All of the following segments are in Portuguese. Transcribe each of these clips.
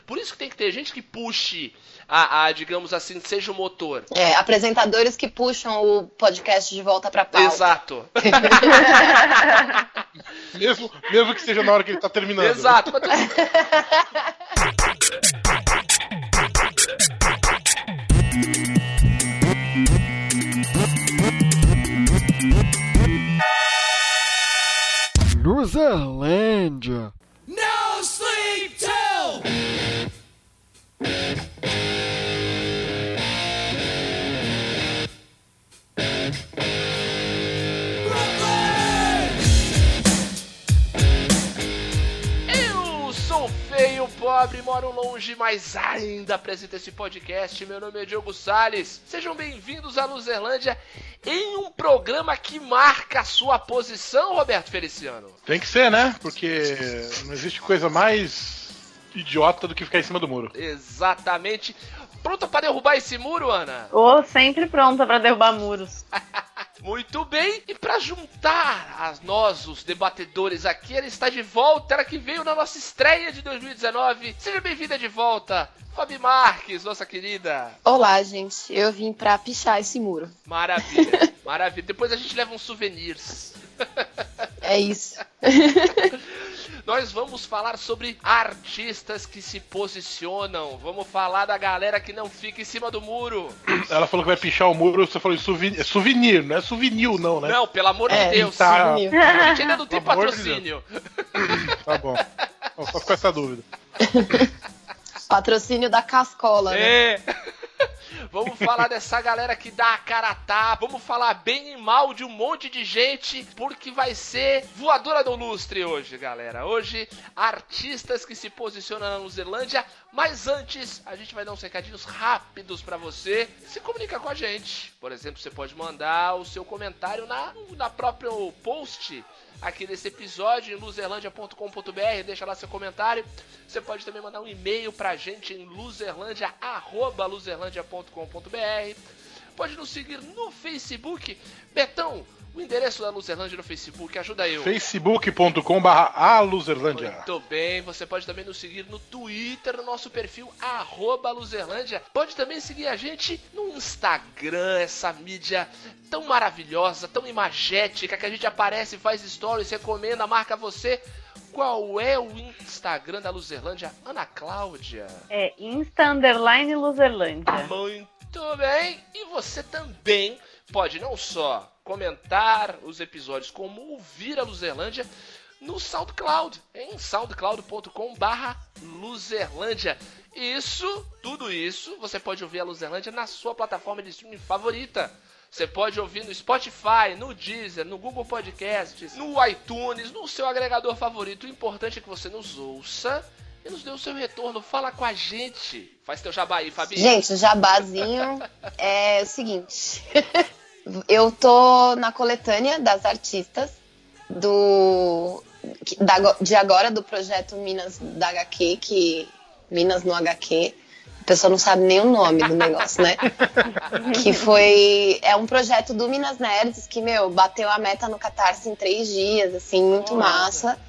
Por isso que tem que ter gente que puxe a, a digamos assim, seja o motor. É, apresentadores que puxam o podcast de volta pra pauta. Exato. mesmo, mesmo que seja na hora que ele tá terminando. Exato. Mas... pobre, moro longe, mas ainda apresento esse podcast. Meu nome é Diogo Salles. Sejam bem-vindos à Luzerlândia em um programa que marca a sua posição, Roberto Feliciano. Tem que ser, né? Porque não existe coisa mais idiota do que ficar em cima do muro. Exatamente. Pronta para derrubar esse muro, Ana? Ô, sempre pronta pra derrubar muros. Muito bem, e para juntar a nós, os debatedores aqui, ela está de volta, ela que veio na nossa estreia de 2019. Seja bem-vinda de volta, Fabi Marques, nossa querida. Olá, gente. Eu vim pra pichar esse muro. Maravilha, maravilha. Depois a gente leva uns souvenirs. É isso. Nós vamos falar sobre artistas que se posicionam. Vamos falar da galera que não fica em cima do muro. Ela falou que vai pichar o muro, você falou souvenir, é souvenir não é souvenir não, né? Não, pelo amor É, de Deus. tá. A gente ainda não tem Pelo amor de patrocínio. Tá bom. Bom, Só com essa dúvida. Patrocínio da Cascola, né? É. Vamos falar dessa galera que dá a cara a. Vamos falar bem e mal de um monte de gente, porque vai ser voadora do lustre hoje, galera. Hoje, artistas que se posicionam na Luzerlândia. Mas antes, a gente vai dar uns recadinhos rápidos pra você se comunicar com a gente. Por exemplo, você pode mandar o seu comentário na, na própria post aqui nesse episódio em luzerlandia.com.br, deixa lá seu comentário. Você pode também mandar um e-mail pra gente em luzerlandia@luzerlandia.com.br. Pode nos seguir no Facebook. Betão, o endereço da Luzerlândia no Facebook, ajuda eu. facebook.com barra aluzerlândia. Muito bem, você pode também nos seguir no Twitter, no nosso perfil arroba Luzerlândia. Pode também seguir a gente no Instagram, essa mídia tão maravilhosa, tão imagética, que a gente aparece, faz stories, recomenda, marca você. Qual é o Instagram da Luzerlândia? Ana Cláudia. É Insta Underline Luzerlândia. Muito bem, e você também pode não só comentar os episódios, como ouvir a Luzerlândia no SoundCloud, em soundcloud.com barra Luzerlândia. Isso, tudo isso, você pode ouvir a Luzerlândia na sua plataforma de streaming favorita. Você pode ouvir no Spotify, no Deezer, no Google Podcasts, no iTunes, no seu agregador favorito. O importante é que você nos ouça e nos dê o seu retorno. Fala com a gente. Faz teu jabá aí, Fabi. Gente, o jabazinho é o seguinte. Eu tô na coletânea das artistas do da- de agora do projeto Minas da HQ, que Minas no HQ. A pessoa não sabe nem o nome do negócio, né? que foi é um projeto do Minas Nerds que meu bateu a meta no Catarse em três dias, assim, muito Nossa. massa.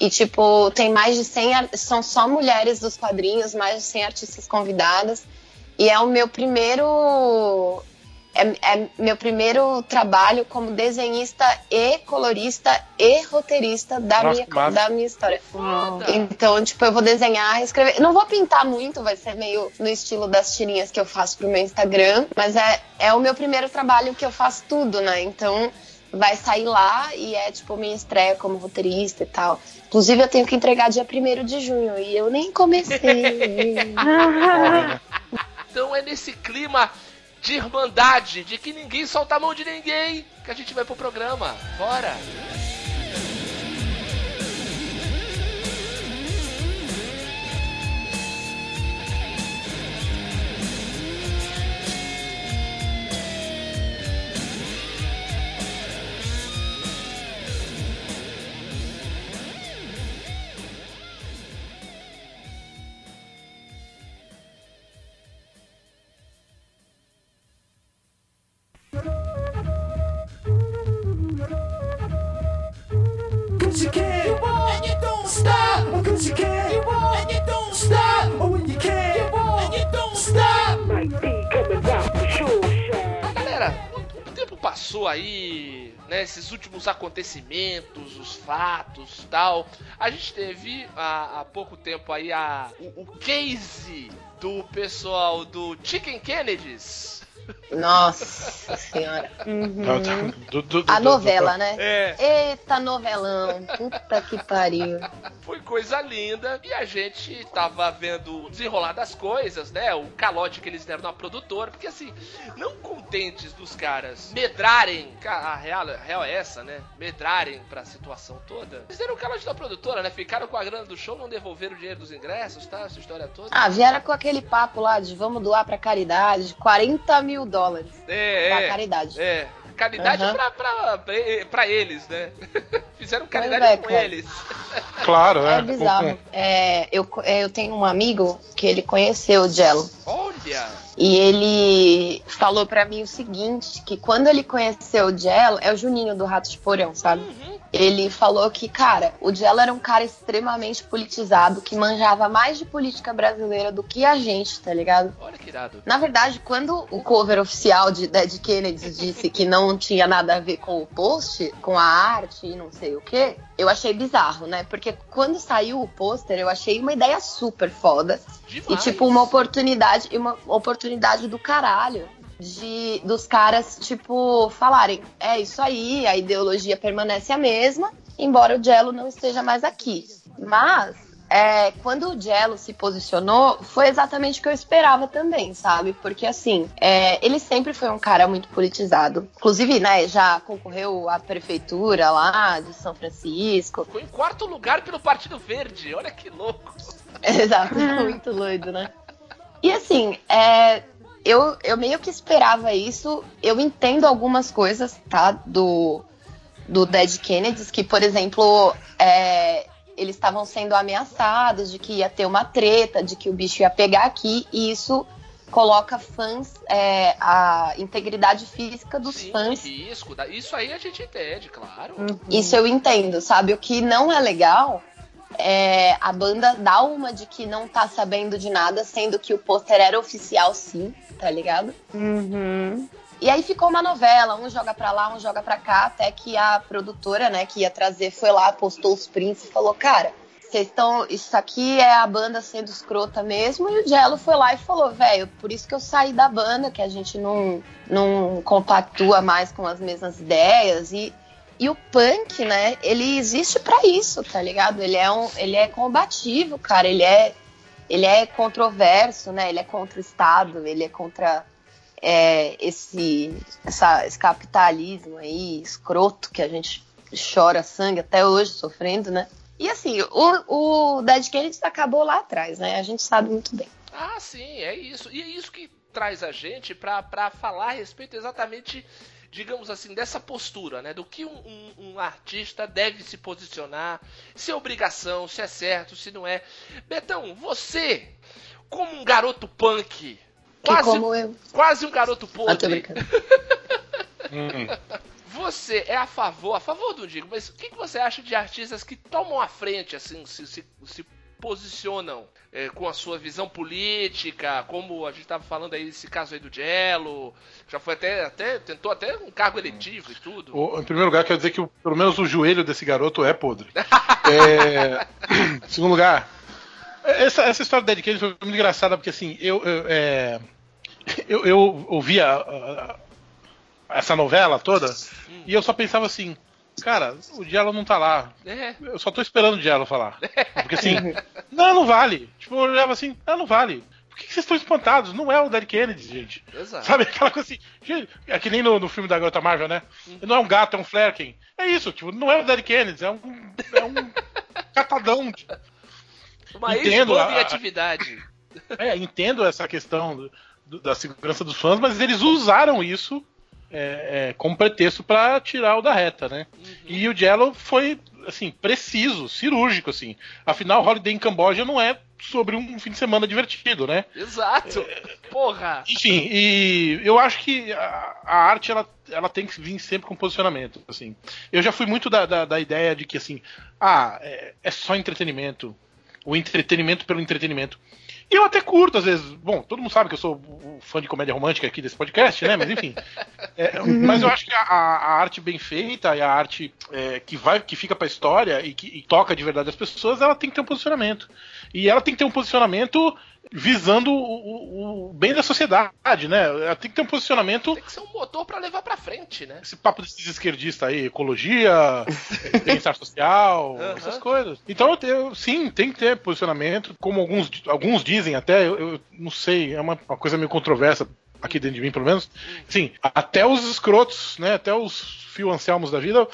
E, tipo, tem mais de 100. ar- São só mulheres dos quadrinhos, mais de 100 artistas convidadas. E é o meu primeiro. É, é meu primeiro trabalho como desenhista e colorista e roteirista da, Nossa, minha, da minha história. Foda. Então, tipo, eu vou desenhar, escrever. Não vou pintar muito, vai ser meio no estilo das tirinhas que eu faço pro meu Instagram. Mas é, é o meu primeiro trabalho que eu faço tudo, né? Então vai sair lá e é tipo minha estreia como roteirista e tal. Inclusive, eu tenho que entregar dia 1 de junho e eu nem comecei. Então é nesse clima de irmandade, de que ninguém solta a mão de ninguém, que a gente vai pro programa. Bora! Aí, né, esses últimos acontecimentos, os fatos tal, a gente teve há, há pouco tempo aí a, o, o case do pessoal do Chicken Kennedys. Nossa senhora. Não, tá- do- do- do- A do- novela, né? É, Eita, novelão. Puta que pariu. foi coisa linda e a gente tava vendo o desenrolar das coisas, né? O calote que eles deram na produtora, porque assim, não contentes dos caras medrarem, a real, a real é essa, né? Medrarem pra situação toda. Eles deram o calote da produtora, né? Ficaram com a grana do show, não devolveram o dinheiro dos ingressos, tá? Essa história toda. Ah, vieram com aquele papo lá de vamos doar pra caridade, de 40 mil dólares é, pra é. caridade. É, caridade Aham. pra, pra, pra, pra eles, né? Fizeram caridade é, com cara. eles. Claro, é. É bizarro. É, eu, é, eu tenho um amigo que ele conheceu o Jello. Olha! E ele falou pra mim o seguinte, que quando ele conheceu o Jello, é o Juninho do Rato de Porão, sabe? Uhum. Ele falou que, cara, o Jello era um cara extremamente politizado, que manjava mais de política brasileira do que a gente, tá ligado? Olha que irado. Na verdade, quando o cover oficial de Dead Kennedy disse que não tinha nada a ver com o post, com a arte e não sei o que, eu achei bizarro, né? Porque quando saiu o pôster, eu achei uma ideia super foda. E Demais. tipo, uma oportunidade, e uma oportunidade do caralho de dos caras, tipo, falarem, é isso aí, a ideologia permanece a mesma, embora o Jello não esteja mais aqui. Mas é, quando o Jello se posicionou, foi exatamente o que eu esperava também, sabe? Porque assim, é, ele sempre foi um cara muito politizado. Inclusive, né, já concorreu à prefeitura lá de São Francisco. Ficou em quarto lugar pelo Partido Verde. Olha que louco. Exato, muito doido, né? E assim, é, eu, eu meio que esperava isso. Eu entendo algumas coisas, tá? Do, do Dead Kennedys, que, por exemplo, é, eles estavam sendo ameaçados de que ia ter uma treta, de que o bicho ia pegar aqui, e isso coloca fãs, é, a integridade física dos Sim, fãs risco. Isso aí a gente entende, claro. isso eu entendo, sabe? O que não é legal é a banda dá uma de que não tá sabendo de nada, sendo que o pôster era oficial sim, tá ligado? Uhum. E aí ficou uma novela, um joga pra lá, um joga pra cá, até que a produtora, né, que ia trazer, foi lá, postou os prints e falou, cara, vocês estão. Isso aqui é a banda sendo escrota mesmo. E o Jello foi lá e falou, velho, por isso que eu saí da banda, que a gente não, não compactua mais com as mesmas ideias. E, e o punk, né, ele existe pra isso, tá ligado? Ele é, um, ele é combativo, cara. Ele é, ele é controverso, né? Ele é contra o Estado, ele é contra é, esse, essa, esse capitalismo aí, escroto, que a gente chora sangue até hoje, sofrendo, né? E assim, o, o Dead Kennedy acabou lá atrás, né? A gente sabe muito bem. Ah, sim, é isso. E é isso que traz a gente pra falar a respeito exatamente, digamos assim, dessa postura, né? Do que um, um- um artista deve se posicionar, se é obrigação, se é certo, se não é. Betão, você, como um garoto punk, quase, como eu. quase um garoto Ah, podre, brincando. Hum. você é a favor, a favor do Digo, mas o que, que você acha de artistas que tomam a frente, assim, se, se, se posicionam é, com a sua visão política, como a gente tava falando aí, esse caso aí do Jello, já foi até, até tentou até um cargo eletivo e tudo. O- em primeiro lugar, quero dizer que o- pelo menos o joelho desse garoto é podre. É, em segundo lugar, essa, essa história do Dead Kennedy foi muito engraçada, porque assim, eu, eu, é, eu, eu ouvi a- a- a- essa novela toda e eu só pensava assim, cara, o Diallo não tá lá. É, Eu só tô esperando o Diallo falar. Porque assim, não, não vale. Tipo, eu olhava assim, não, não vale. Por que que vocês estão espantados? Não é o Dead Kennedy, gente. exato. Sabe aquela coisa assim, gente, é que nem no, no filme da Garota Marvel, né? Não é um gato, é um Flerken. É isso, tipo, não é o Dead Kennedy, é um, é um catadão. de- Uma entendo a- atividade. É, entendo essa questão do- do- da segurança dos fãs, mas eles usaram isso é, é, como pretexto pra tirar o da reta, né? E o Jello foi, assim, preciso, cirúrgico, assim. Afinal, Holiday em Camboja não é sobre um fim de semana divertido, né? Exato. Porra. Enfim, e eu acho que a, a arte ela, ela tem que vir sempre com posicionamento. Assim. Eu já fui muito da, da, da ideia de que assim, ah, é, é só entretenimento. O entretenimento pelo entretenimento. E eu até curto, às vezes. Bom, todo mundo sabe que eu sou o fã de comédia romântica aqui desse podcast, né? Mas enfim. É, mas eu acho que a, a arte bem feita e a arte é, que vai, que fica pra história e que e toca de verdade as pessoas, ela tem que ter um posicionamento. E ela tem que ter um posicionamento visando o, o- o bem da sociedade, né? Ela tem que ter um posicionamento. Tem que ser um motor pra levar pra frente, né? Esse papo desses esquerdistas aí, ecologia, bem-estar social, Aham. essas coisas. Então, eu, sim, tem que ter posicionamento, como alguns, alguns dizem até, eu, eu não sei, é uma, uma coisa meio controversa aqui dentro de mim, pelo menos. Sim, até os escrotos, né, até os fio anselmos da vida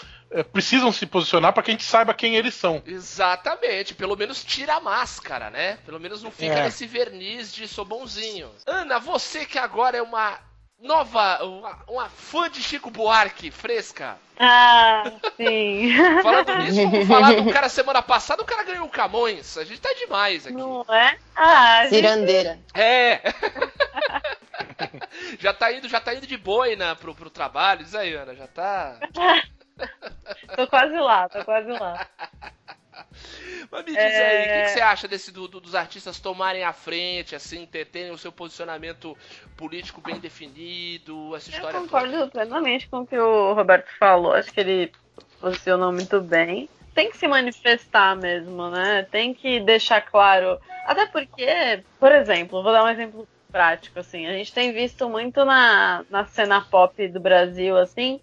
precisam se posicionar para que a gente saiba quem eles são. Exatamente, pelo menos tira a máscara, né? Pelo menos não fica É. nesse verniz de sou bonzinho. Ana, você que agora é uma nova, uma, uma fã de Chico Buarque, fresca. Ah, sim. Falando nisso, vamos falar do cara semana passada, o cara ganhou o Camões. A gente tá demais aqui. Não é? Ah, gente, Cirandeira. É. já tá indo, já tá indo de boina pro, pro trabalho. Diz aí, Ana, já tá. tô quase lá, tô quase lá. Mas me diz É. aí, o que, que você acha desse do- do- dos artistas tomarem a frente, assim, ter- terem o seu posicionamento político bem definido, essa Eu história concordo toda? plenamente com o que o Roberto falou. Acho que ele posicionou muito bem. Tem que se manifestar mesmo, né? Tem que deixar claro. Até porque, por exemplo, vou dar um exemplo prático, assim. A gente tem visto muito na, na cena pop do Brasil, assim,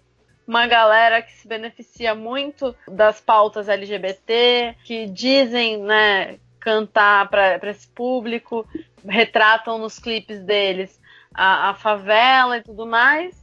uma galera que se beneficia muito das pautas LGBT, que dizem, né, cantar para esse público, retratam nos clipes deles a, a favela e tudo mais,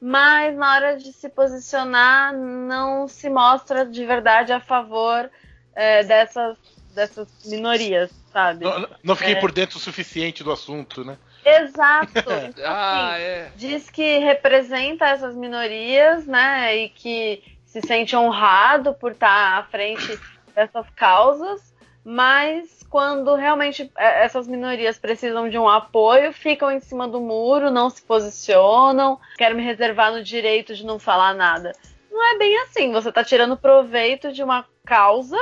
mas na hora de se posicionar não se mostra de verdade a favor é, dessas, dessas minorias, sabe? Não, não fiquei É. por dentro o suficiente do assunto, né? Exato. Então, Ah, assim, é. diz que representa essas minorias, né, e que se sente honrado por estar à frente dessas causas, mas quando realmente é, essas minorias precisam de um apoio, ficam em cima do muro, não se posicionam, quero me reservar no direito de não falar nada. Não é bem assim, você está tirando proveito de uma causa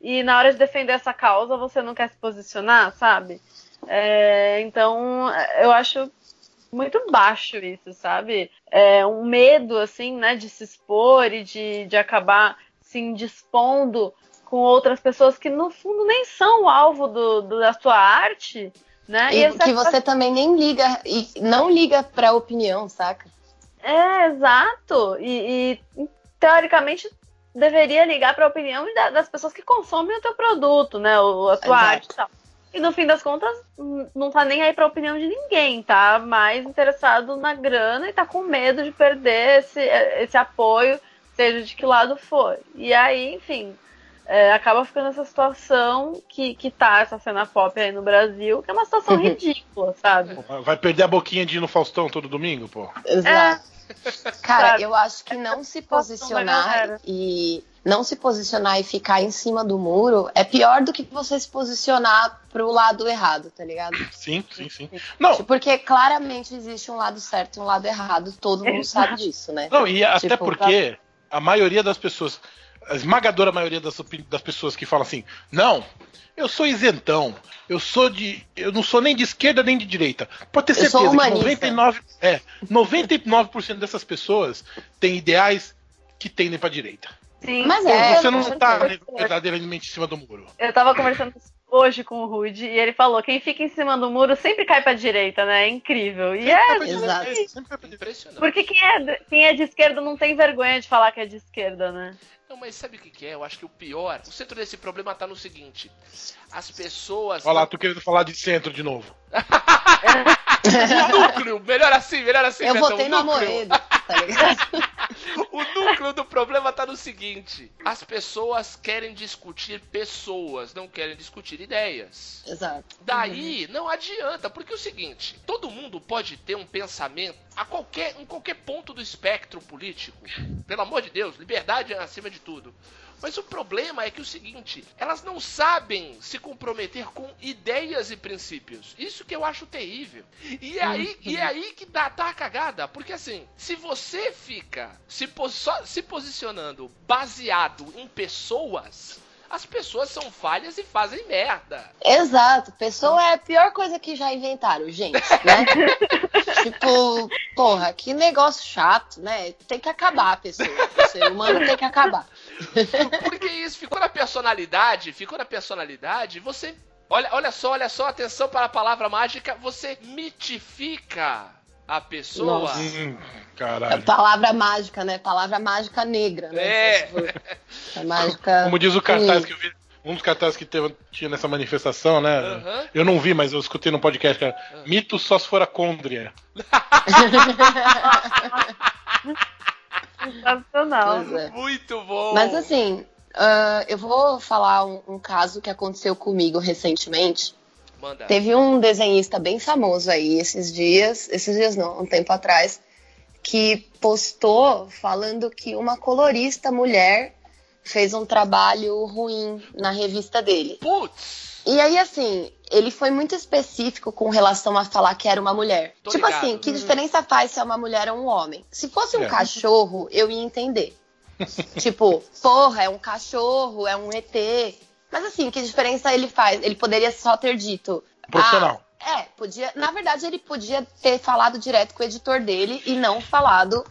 e na hora de defender essa causa você não quer se posicionar, sabe? É, então, eu acho muito baixo isso, sabe? É um medo, assim, né, de se expor e de, de acabar se indispondo com outras pessoas que, no fundo, nem são o alvo do, do- da sua arte, né? E essa- que você também nem liga, e não liga pra opinião, saca? É, exato. E, e, teoricamente deveria ligar para a opinião da- das pessoas que consomem o teu produto, né? O, a tua Exato. arte e tal. E no fim das contas, não tá nem aí pra opinião de ninguém, tá mais interessado na grana e tá com medo de perder esse, esse apoio, seja de que lado for. E aí, enfim, é, acaba ficando essa situação que, que tá essa cena pop aí no Brasil, que é uma situação ridícula, sabe? Vai perder a boquinha de ir no Faustão todo domingo, pô? Exato. Cara, Sabe? eu acho que não se posicionar e não se posicionar e ficar em cima do muro é pior do que você se posicionar pro lado errado, tá ligado? Sim, sim, sim. Não, Porque claramente existe um lado certo e um lado errado, todo mundo Exato. sabe disso, né? Não, e até Tipo, porque a maioria das pessoas, a esmagadora maioria das, das pessoas que falam assim, não, eu sou isentão, eu sou de. Eu não sou nem de esquerda nem de direita. Pode ter certeza que humanista. 99%, é, 99% dessas pessoas têm ideais que tendem pra direita. Sim, Mas é, você não tá certeza. verdadeiramente em cima do muro. Eu tava conversando hoje com o Rude e ele falou: quem fica em cima do muro sempre cai pra direita, né? É incrível. E é. Exato. Sempre cai pra direita. Impressionante. Porque quem é, quem é de esquerda não tem vergonha de falar que é de esquerda, né? Não, mas sabe o que, que é? Eu acho que o pior, o centro desse problema tá no seguinte: as pessoas. Olha lá, tô querendo falar de centro de novo. O núcleo, melhor assim, melhor assim. Eu votei no. Amoedo, tá ligado? O núcleo do problema tá no seguinte: as pessoas querem discutir pessoas, não querem discutir ideias. Exato. Daí não adianta, porque é o seguinte, todo mundo pode ter um pensamento a qualquer, em qualquer ponto do espectro político. Pelo amor de Deus, liberdade é acima de tudo. Mas o problema é que é o seguinte, elas não sabem se comprometer com ideias e princípios. Isso que eu acho terrível. E é aí, e é aí que dá, tá a cagada. Porque assim, se você fica se, pos- se posicionando baseado em pessoas, as pessoas são falhas e fazem merda. Exato. Pessoa é a pior coisa que já inventaram, gente, né? tipo, porra, que negócio chato, né? Tem que acabar a pessoa. O ser humano tem que acabar. Porque isso ficou na personalidade, ficou na personalidade, você. Olha, olha só, olha só, atenção para a palavra mágica, você mitifica a pessoa. Nossa. Hum, É caralho. palavra mágica, né? Palavra mágica negra, né? É. A mágica. Como diz o cartaz que eu vi, um dos cartazes que teve, tinha nessa manifestação, né? Aham. Eu não vi, mas eu escutei no podcast, cara. Mito só se for a côndria. Sensacional. É. Muito bom. Mas assim, ah, eu vou falar um, um caso que aconteceu comigo recentemente. Manda. Teve um desenhista bem famoso aí esses dias, esses dias não, um tempo atrás, que postou falando que uma colorista mulher fez um trabalho ruim na revista dele. Putz! E aí, assim, ele foi muito específico com relação a falar que era uma mulher. Tô tipo ligado. assim, que diferença faz se é uma mulher ou um homem? Se fosse um É. cachorro, eu ia entender. tipo, porra, é um cachorro, é um ET. Mas assim, que diferença ele faz? Ele poderia só ter dito. Profissional. Ah, é, podia. Na verdade, ele podia ter falado direto com o editor dele e não falado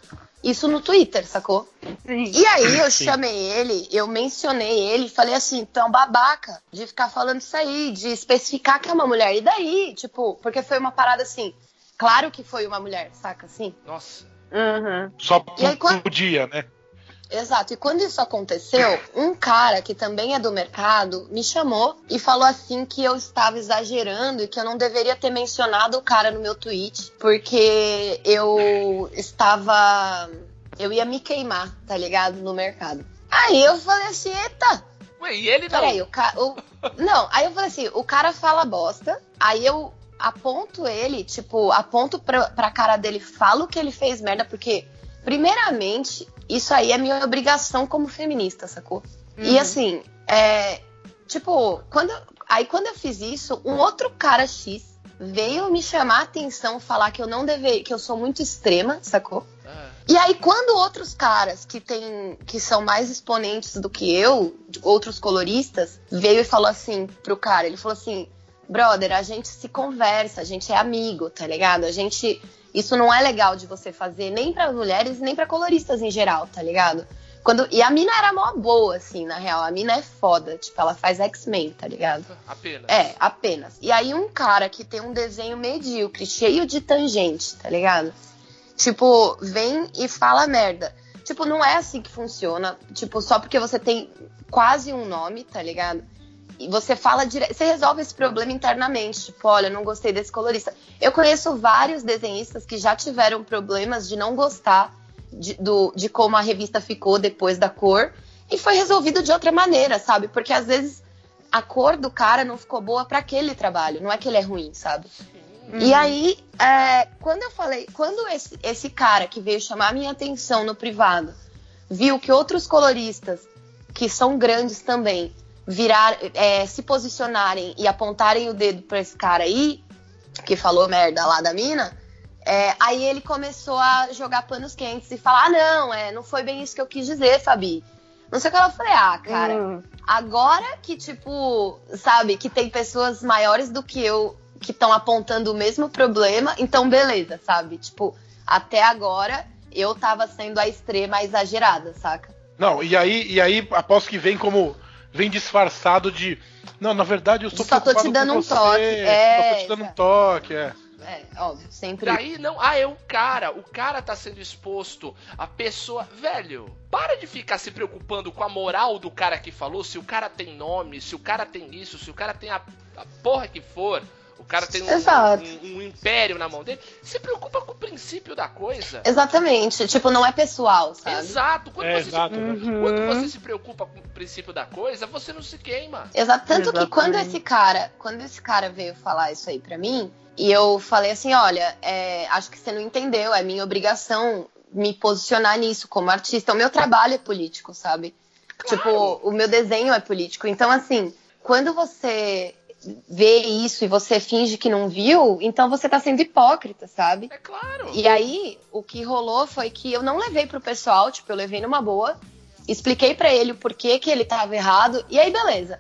isso no Twitter, sacou? Sim. E aí eu Sim. chamei ele, eu mencionei ele, falei assim, um babaca de ficar falando isso aí, de especificar que é uma mulher. E daí, tipo, porque foi uma parada assim, claro que foi uma mulher, saca assim? Nossa. Uhum. Só aí, quando- podia, né? Exato. E quando isso aconteceu, um cara que também é do mercado me chamou e falou assim que eu estava exagerando e que eu não deveria ter mencionado o cara no meu tweet, porque eu estava. Eu ia me queimar, tá ligado? No mercado. Aí eu falei assim, eita, Ué, e ele não? Peraí, o cara. Não, aí eu falei assim: o cara fala bosta, aí eu aponto ele, tipo, aponto pra, pra cara dele, falo que ele fez merda, porque, primeiramente, isso aí é minha obrigação como feminista, sacou? E assim, é. Tipo, quando. Aí quando eu fiz isso, um outro cara X veio me chamar a atenção, falar que eu não deveria, que eu sou muito extrema, sacou? Ah, E aí, quando outros caras que tem, que são mais exponentes do que eu, outros coloristas, veio e falou assim pro cara, ele falou assim, brother, a gente se conversa, a gente é amigo, tá ligado? A gente. Isso não é legal de você fazer nem pra mulheres, nem pra coloristas em geral, tá ligado? Quando, e a mina era mó boa, assim, na real. A mina é foda. Tipo, ela faz X-Men, tá ligado? apenas. É, apenas. E aí um cara que tem um desenho medíocre, cheio de tangente, tá ligado? Tipo, vem e fala merda. Tipo, não é assim que funciona. Tipo, só porque você tem quase um nome, tá ligado? E você fala direto. Você resolve esse problema internamente. Tipo, olha, não gostei desse colorista. Eu conheço vários desenhistas que já tiveram problemas de não gostar de, do, de como a revista ficou depois da cor. E foi resolvido de outra maneira, sabe? Porque às vezes a cor do cara não ficou boa para aquele trabalho. Não é que ele é ruim, sabe? E aí, é, quando eu falei, quando esse, esse cara que veio chamar a minha atenção no privado viu que outros coloristas, que são grandes também, virar, é, se posicionarem e apontarem o dedo pra esse cara aí, que falou merda lá da mina, é, aí ele começou a jogar panos quentes e falar: ah, não, é, não foi bem isso que eu quis dizer, Fabi. Não sei o que ela falei, ah, cara, Hum. Agora que, tipo, sabe, que tem pessoas maiores do que eu que estão apontando o mesmo problema, então beleza, sabe? Tipo, até agora eu tava sendo a extrema exagerada, saca? Não, e aí, e aí aposto que vem como. Vem disfarçado de. Não, na verdade eu estou Só tô te dando um você, toque, é, Só tô te dando um toque, é. É, óbvio, sempre. Daí não, ah, é o cara, o cara tá sendo exposto, a pessoa, velho, para de ficar se preocupando com a moral do cara que falou, se o cara tem nome, se o cara tem isso, se o cara tem a, a porra que for, o cara tem um, um- um império na mão dele, se preocupa com o princípio da coisa. Exatamente, tipo, não é pessoal, sabe? Exato, quando, É, você exato. Se, Uhum. quando você se preocupa com o princípio da coisa, você não se queima. Exato. Tanto que quando Exatamente. esse cara, quando esse cara veio falar isso aí pra mim, e eu falei assim, olha, é, acho que você não entendeu, é minha obrigação me posicionar nisso como artista. O meu trabalho é político, sabe? Tipo, o meu desenho é político. Então, assim, quando você vê isso e você finge que não viu, então você tá sendo hipócrita, sabe? É claro. E aí, o que rolou foi que eu não levei pro pessoal, tipo, eu levei numa boa. Expliquei pra ele o porquê que ele tava errado. E aí, beleza.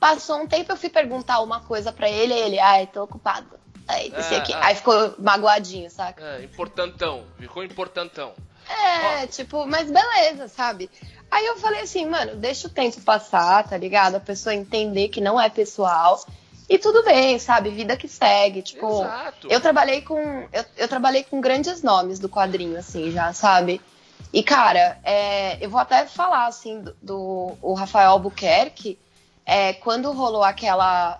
Passou um tempo, eu fui perguntar uma coisa pra ele, e ele, ai, tô ocupado. Aí, Ah, aqui. ah. aí ficou magoadinho, saca? É, importantão. Ficou importantão. É, tipo, mas beleza, sabe? Aí eu falei assim, mano, deixa o tempo passar, tá ligado? A pessoa entender que não é pessoal. E tudo bem, sabe? Vida que segue. Tipo, Exato. eu trabalhei com. Eu, eu trabalhei com grandes nomes do quadrinho, assim, já, sabe? E, cara, é, eu vou até falar, assim, do, do o Rafael Albuquerque, é, quando rolou aquela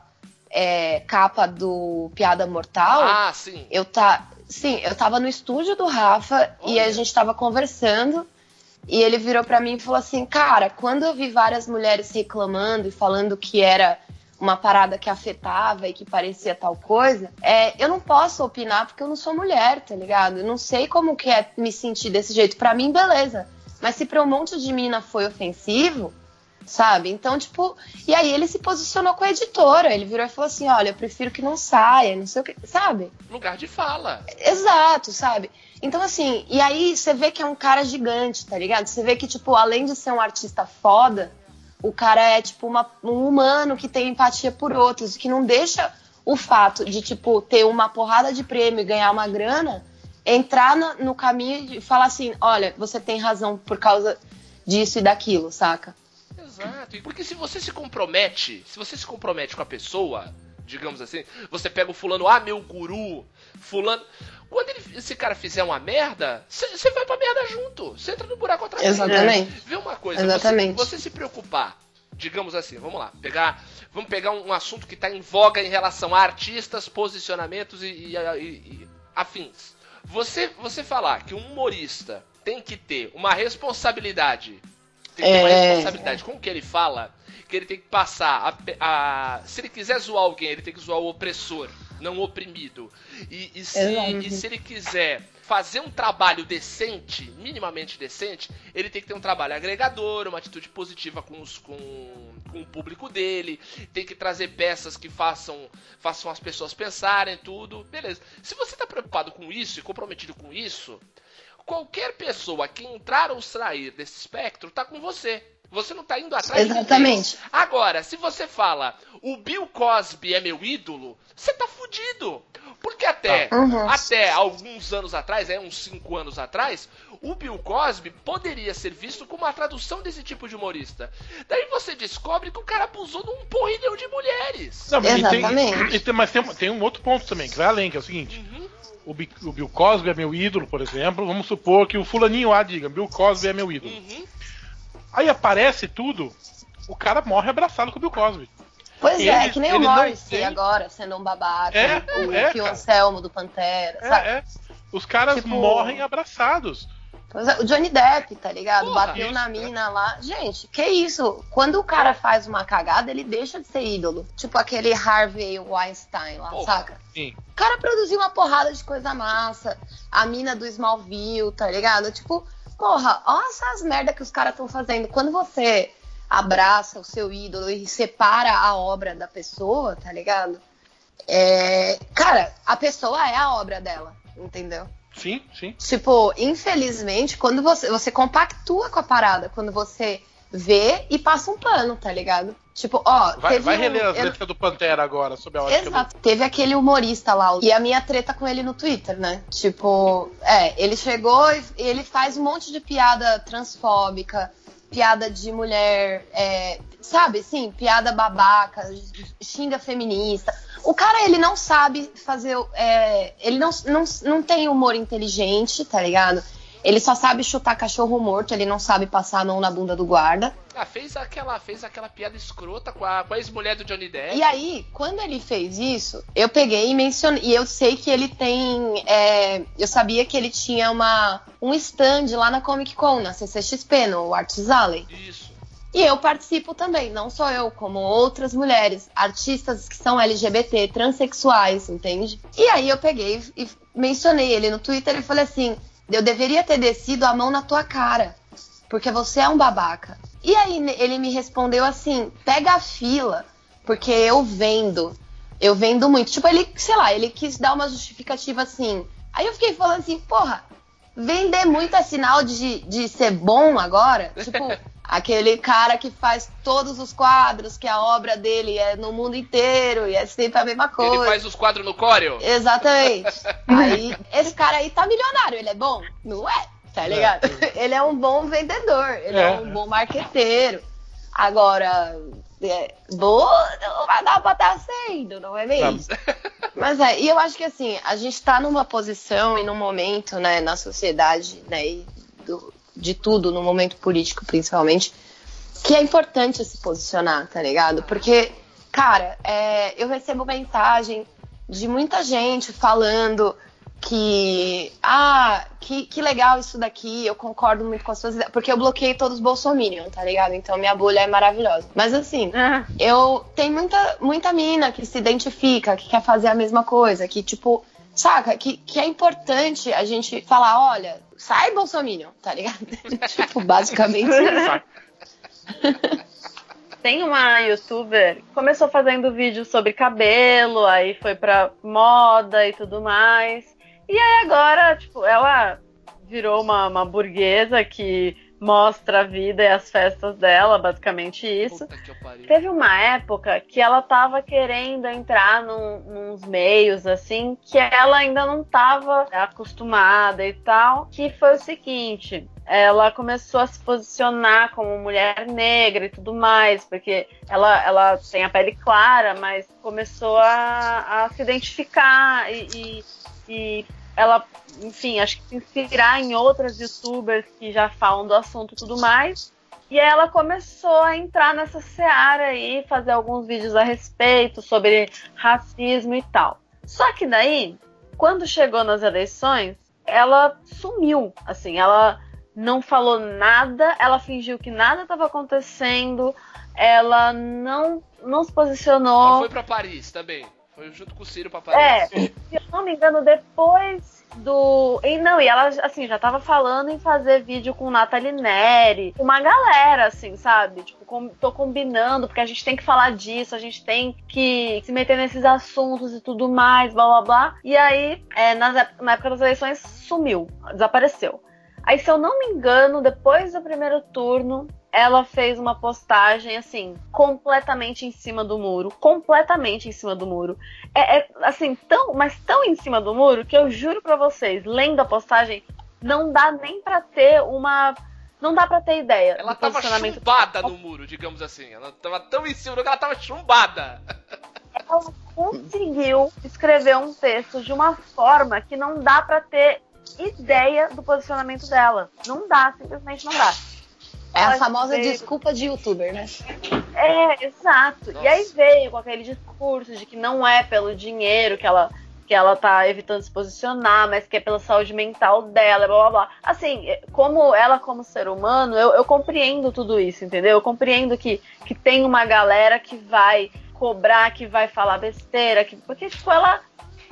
é, capa do Piada Mortal. Ah, sim. Eu tá, sim, eu tava no estúdio do Rafa e Olha. a gente tava conversando e ele virou pra mim e falou assim: "Cara, quando eu vi várias mulheres reclamando e falando que era uma parada que afetava e que parecia tal coisa, é, eu não posso opinar porque eu não sou mulher, tá ligado? Eu não sei como que é me sentir desse jeito. Pra mim, beleza. Mas se pra um monte de mina foi ofensivo, sabe? Então, tipo, e aí ele se posicionou com a editora. Ele virou e falou assim: olha, eu prefiro que não saia, não sei o que, sabe? Lugar de fala. Exato, sabe? Então, assim, e aí você vê que é um cara gigante, tá ligado? Você vê que, tipo, além de ser um artista foda, o cara é, tipo, uma- um humano que tem empatia por outros, que não deixa o fato de, tipo, ter uma porrada de prêmio e ganhar uma grana entrar no, no caminho e falar assim: olha, você tem razão por causa disso e daquilo, saca? Exato. E Porque se você se compromete, se você se compromete com a pessoa, digamos assim, você pega o fulano, ah, meu guru, fulano. Quando ele- esse cara fizer uma merda, você vai pra merda junto. Você entra no buraco atrás. dele. Exatamente. Vê uma coisa, Exatamente. Você, você se preocupar, digamos assim, vamos lá, pegar, vamos pegar um, um assunto que está em voga em relação a artistas, posicionamentos e, e- e- e afins. Você, você falar que um humorista tem que ter uma responsabilidade, tem que ter uma É. responsabilidade com o que ele fala, que ele tem que passar a, a- se ele quiser zoar alguém, ele tem que zoar o opressor, não o oprimido. E, e se, e se ele quiser fazer um trabalho decente, minimamente decente, ele tem que ter um trabalho agregador, uma atitude positiva com, os, com, com o público dele, tem que trazer peças que façam, façam as pessoas pensarem, tudo. Beleza. Se você tá preocupado com isso e comprometido com isso, qualquer pessoa que entrar ou sair desse espectro tá com você. Você não tá indo atrás. Exatamente. Agora, se você fala, o Bill Cosby é meu ídolo, você tá fudido. Porque até, Uhum. até alguns anos atrás, é uns 5 anos atrás, o Bill Cosby poderia ser visto como a tradução desse tipo de humorista. Daí você descobre que o cara abusou de um porrilhão de mulheres. Não, e Exatamente. e tem- mas tem, tem um outro ponto também, que vai além, que é o seguinte. Uhum. O, Bi- o Bill Cosby é meu ídolo, por exemplo. Vamos supor que o fulaninho lá diga, Bill Cosby é meu ídolo. Uhum. Aí aparece tudo, o cara morre abraçado com o Bill Cosby. Pois é, Ele- que nem o Morrissey tem- agora, sendo um babaca, É, o é, cara. Anselmo do Pantera, sabe? É, é. Os caras Tipo- morrem abraçados. Pois é, o Johnny Depp, tá ligado? Porra, Bateu isso, na né? mina lá. Gente, que isso? Quando o cara faz uma cagada, ele deixa de ser ídolo. Tipo aquele Harvey Weinstein lá, Porra. saca? Sim. O cara produziu uma porrada de coisa massa. A mina do Smallville, tá ligado? Tipo, porra, olha essas merda que os caras estão fazendo. Quando você abraça o seu ídolo e separa a obra da pessoa, tá ligado? É, Cara, a pessoa é a obra dela, entendeu? Sim, sim. Tipo, infelizmente, quando você, você compactua com a parada, quando você vê e passa um pano, tá ligado? Tipo, ó, Vai, vai um- reler as eu- letras do Pantera agora, sob a ótica Exato. Teve aquele humorista lá, e a minha treta com ele no Twitter, né? Tipo, é, ele chegou e ele faz um monte de piada transfóbica, piada de mulher, é, sabe, assim, piada babaca, xinga feminista. O cara, ele não sabe fazer, é, ele não, não, não tem humor inteligente, tá ligado? Ele só sabe chutar cachorro morto, ele não sabe passar a mão na bunda do guarda. Ah, fez aquela, fez aquela piada escrota com a, com a ex-mulher do Johnny Depp. E aí, quando ele fez isso, eu peguei e mencionei. E eu sei que ele tem. é, eu sabia que ele tinha uma, um stand lá na Comic Con, na CCXP, no Arts Alley. Isso. E eu participo também, não só eu, como outras mulheres, artistas que são LGBT, transexuais, entende? E aí eu peguei e mencionei ele no Twitter e falei assim: eu deveria ter descido a mão na tua cara, porque você é um babaca. E aí ele me respondeu assim: pega a fila, porque eu vendo. Eu vendo muito. Tipo, ele, sei lá, ele quis dar uma justificativa assim. Aí eu fiquei falando assim, porra, vender muito é sinal de, de ser bom agora? Tipo, Aquele cara que faz todos os quadros, que a obra dele é no mundo inteiro e é sempre a mesma coisa. Ele faz os quadros no Corel? Exatamente. aí, esse cara aí tá milionário, ele é bom? Não é, tá ligado? Ele é um bom vendedor, ele é, É. um bom marqueteiro. Agora, é, bom não vai dar pra estar sendo, não é mesmo? Mas é, e eu acho que assim, a gente tá numa posição e num momento, né, na sociedade, né, e do- de tudo, no momento político principalmente, que é importante se posicionar, tá ligado? Porque, cara, é, eu recebo mensagem de muita gente falando que, ah, que, que legal isso daqui, eu concordo muito com as suas ideias, porque eu bloqueei todos os bolsominion, tá ligado? Então minha bolha é maravilhosa. Mas assim, Ah, eu tem muita muita mina que se identifica, que quer fazer a mesma coisa, que tipo, saca, que, que é importante a gente falar, olha, sai Bolsominion, tá ligado? tipo, basicamente. Tem uma youtuber que começou fazendo vídeo sobre cabelo, aí foi pra moda e tudo mais. E aí agora, tipo, ela virou uma, uma burguesa que mostra a vida e as festas dela, basicamente isso. Teve uma época que ela tava querendo entrar num, nos meios, assim, que ela ainda não tava acostumada e tal, que foi o seguinte. Ela começou a se posicionar como mulher negra e tudo mais, porque ela, ela tem a pele clara, mas começou a, a se identificar e, e, e ela, enfim, acho que se inspirar em outras youtubers que já falam do assunto e tudo mais. E ela começou a entrar nessa seara aí, fazer alguns vídeos a respeito sobre racismo e tal. Só que daí, quando chegou nas eleições, ela sumiu. Assim, ela não falou nada, ela fingiu que nada estava acontecendo, ela não, não se Ela posicionou. foi pra Paris também. Foi junto com o Ciro pra É, se eu não me engano, depois do. E não, e ela, assim, já tava falando em fazer vídeo com Nathalie Neri, uma galera, assim, sabe? Tipo, com- tô combinando, porque a gente tem que falar disso, a gente tem que se meter nesses assuntos e tudo mais, blá blá blá. E aí, é, nas na época das eleições, sumiu, desapareceu. Aí, se eu não me engano, depois do primeiro turno, ela fez uma postagem, assim, completamente em cima do muro. Completamente em cima do muro. É, é, assim, tão, mas tão em cima do muro que eu juro pra vocês, lendo a postagem, não dá nem pra ter uma. Não dá pra ter ideia Ela tava posicionamento. chumbada no muro, digamos assim. Ela tava tão em cima do que ela tava chumbada. Ela conseguiu escrever um texto de uma forma que não dá pra ter ideia do posicionamento dela. Não dá, simplesmente não dá. É a famosa ser. desculpa de youtuber, né? É, exato. Nossa. E aí veio com aquele discurso de que não é pelo dinheiro que ela que ela tá evitando se posicionar, mas que é pela saúde mental dela, blá blá blá. Assim, como ela como ser humano, eu, eu compreendo tudo isso, entendeu? Eu compreendo que, que tem uma galera que vai cobrar, que vai falar besteira, que, porque tipo, ela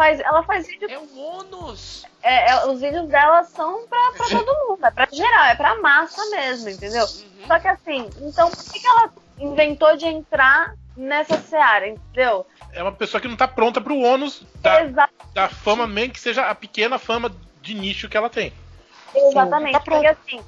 faz, ela faz vídeo É um ônus. é, é, os vídeos dela são pra, pra todo mundo, é pra geral, é pra massa mesmo, entendeu? Uhum. Só que assim, então por que, que ela inventou de entrar nessa seara, entendeu? É uma pessoa que não tá pronta pro ônus da, da fama, nem que seja a pequena fama de nicho que ela tem. exatamente. Tá pronto. porque assim,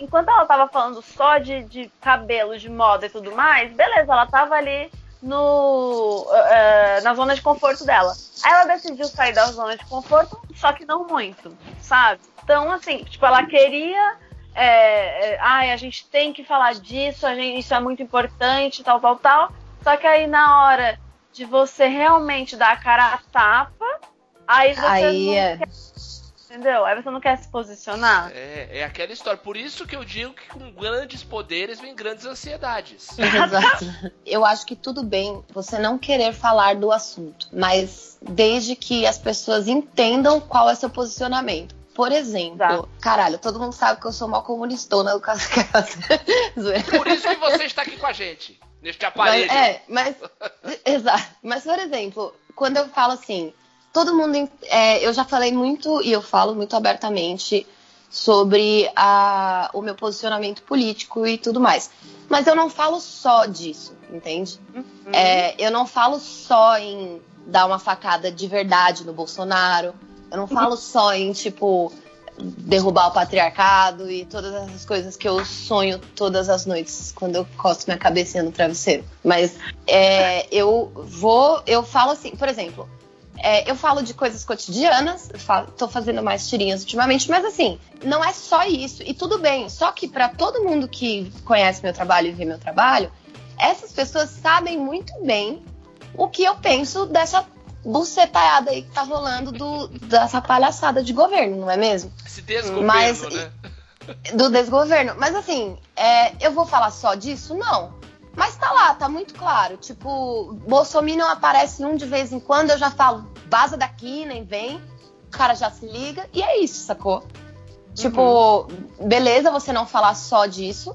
enquanto ela tava falando só de, de cabelo, de moda e tudo mais, beleza, ela tava ali no eh, na zona de conforto dela. Aí ela decidiu sair da zona de conforto, só que não muito, sabe? Então, assim, tipo, ela queria. É, é, ai, a gente tem que falar disso, a gente, isso é muito importante, tal, tal, tal. Só que aí na hora de você realmente dar a cara a tapa, aí você Aí não é. quer, entendeu? Aí você não quer se posicionar. É, é aquela história. Por isso que eu digo que com grandes poderes vem grandes ansiedades. Exato. Eu acho que tudo bem você não querer falar do assunto, mas desde que as pessoas entendam qual é seu posicionamento. Por exemplo, Exato. caralho, todo mundo sabe que eu sou mó comunistona do caso Zoeira. Por isso que você está aqui com a gente. Neste Mas, aparelho. é, mas. Exato. Mas, por exemplo, quando eu falo assim, todo mundo. é, eu já falei muito, e eu falo muito abertamente sobre a, o meu posicionamento político e tudo mais. Mas eu não falo só disso, entende? É, eu não falo só em dar uma facada de verdade no Bolsonaro. Eu não falo só em, tipo, derrubar o patriarcado e todas essas coisas que eu sonho todas as noites quando eu costo minha cabecinha no travesseiro. Mas é, eu vou, eu falo assim, por exemplo, é, eu falo de coisas cotidianas, falo, tô fazendo mais tirinhas ultimamente, mas assim, não é só isso. E tudo bem, só que para todo mundo que conhece meu trabalho e vê meu trabalho, essas pessoas sabem muito bem o que eu penso dessa bucetada aí que tá rolando do, dessa palhaçada de governo, não é mesmo? Esse desgoverno, Mas- né? Do desgoverno. Mas assim, é, eu vou falar só disso? Não. Mas tá lá, tá muito claro. Tipo, Bolsonaro aparece um de vez em quando, eu já falo, vaza daqui, nem vem. O cara já se liga, e é isso, sacou? Tipo, beleza você não falar só disso,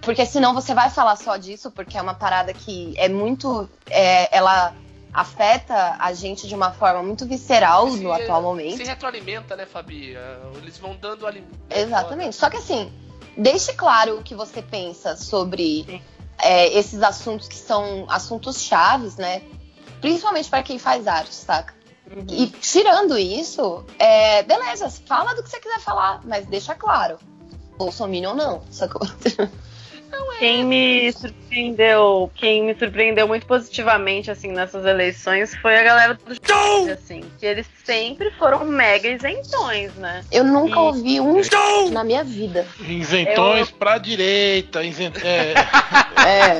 porque senão você vai falar só disso, porque é uma parada que é muito. é, ela afeta a gente de uma forma muito visceral Se- no atual momento. Se retroalimenta, né, Fabi? Ah, Eles vão dando ali. Exatamente. Só que assim, deixe claro o que você pensa sobre é, esses assuntos que são assuntos chaves, né? Principalmente para quem faz arte, saca? E tirando isso, é, beleza, fala do que você quiser falar, mas deixa claro. Bolsonaro não, sacou? Quem me surpreendeu, quem me surpreendeu muito positivamente assim nessas eleições foi a galera do assim, que eles sempre foram mega isentões, né? Eu nunca E- ouvi um na minha vida. Isentões pra direita, isent... é, É.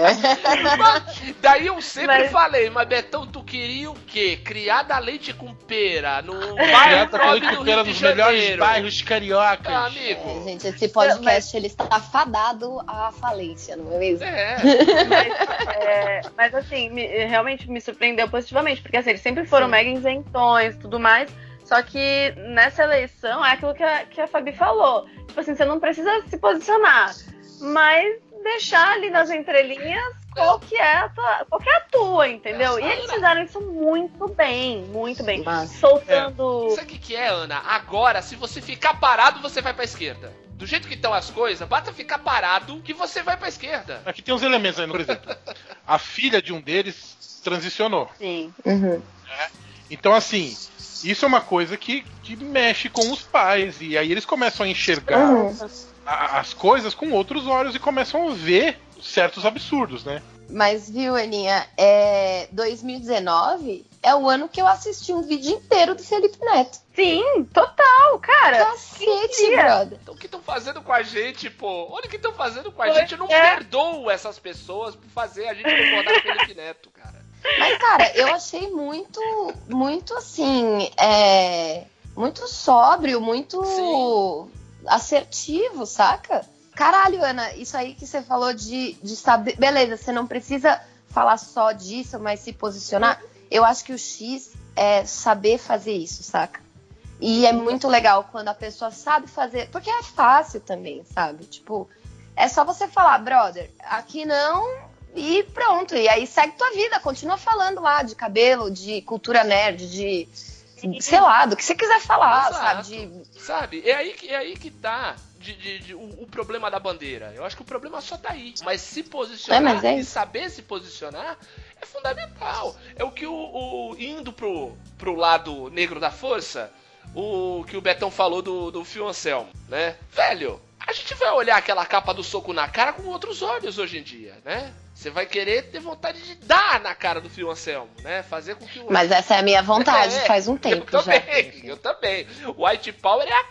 Daí eu sempre Mas- falei, mas Betão, tu queria o quê? Criada leite com pera no bairro Criada nobre com pera nos melhores bairros cariocas. Ah, amigo. É, gente, esse podcast ele está fadado à falência, não é mesmo? É, Mas, é, mas, assim, me- realmente me surpreendeu positivamente, porque assim, eles sempre foram Sim. mega isentões tudo mais. Só que nessa eleição é aquilo que a, que a Fabi falou. Tipo assim, você não precisa se posicionar, mas deixar ali nas entrelinhas qual que é a tua, qual que é a tua, entendeu? E eles fizeram isso muito bem, muito bem. Mas- Soltando. sabe o que, que é, Ana? Agora, se você ficar parado, você vai pra esquerda. Do jeito que estão as coisas, basta ficar parado que você vai pra esquerda. Aqui tem uns elementos aí, por exemplo. A filha de um deles transicionou. Sim. Uhum. Então, assim, isso é uma coisa que, que mexe com os pais. E aí eles começam a enxergar Uhum. a- as coisas com outros olhos e começam a ver certos absurdos, né? Mas, viu, Aninha, é, 2019 é o ano que eu assisti um vídeo inteiro do Felipe Neto. Sim, total, cara. Cacete, brother. Então o que estão fazendo com a gente, pô? Olha o que estão fazendo com a Pois gente. Eu não é. perdoo essas pessoas por fazer a gente concordar com o Felipe Neto, cara. Mas, cara, eu achei muito, muito assim, é, muito sóbrio, muito Sim. assertivo, saca? Caralho, Ana, isso aí que você falou de, de saber. Beleza, você não precisa falar só disso, mas se posicionar. Eu acho que o X é saber fazer isso, saca? E é muito legal quando a pessoa sabe fazer. Porque é fácil também, sabe? Tipo, é só você falar, brother, aqui não, e pronto. E aí segue tua vida, continua falando lá de cabelo, de cultura nerd, de. Sei lá, do que você quiser falar, Exato. sabe? De, Sabe? É aí que, é aí que tá de, de- de- o, o problema da bandeira. Eu acho que o problema só tá aí. Mas se posicionar É, mas é e saber se posicionar é fundamental. É o que o, o- indo pro, pro lado negro da força, o que o Betão falou do, do Phil Anselmo, né? Velho, a gente vai olhar aquela capa do soco na cara com outros olhos hoje em dia, né? Você vai querer ter vontade de dar na cara do Phil Anselmo, né? Fazer com que o Mas essa é a minha vontade, É, faz um tempo eu já. também, eu também. O White Power é a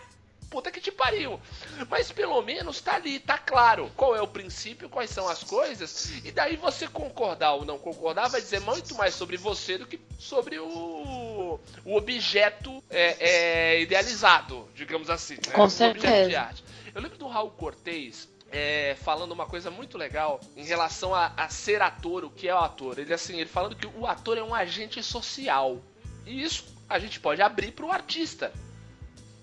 puta que te pariu. Mas pelo menos tá ali, tá claro qual é o princípio, quais são as coisas. E daí você concordar ou não concordar vai dizer muito mais sobre você do que sobre o, o objeto é, é, idealizado, digamos assim. Né? Com O objeto certeza. de arte. Eu lembro do Raul Cortez. É, falando uma coisa muito legal em relação a, a ser ator, o que é o ator. Ele assim, ele falando que o ator é um agente social. E isso a gente pode abrir para o artista.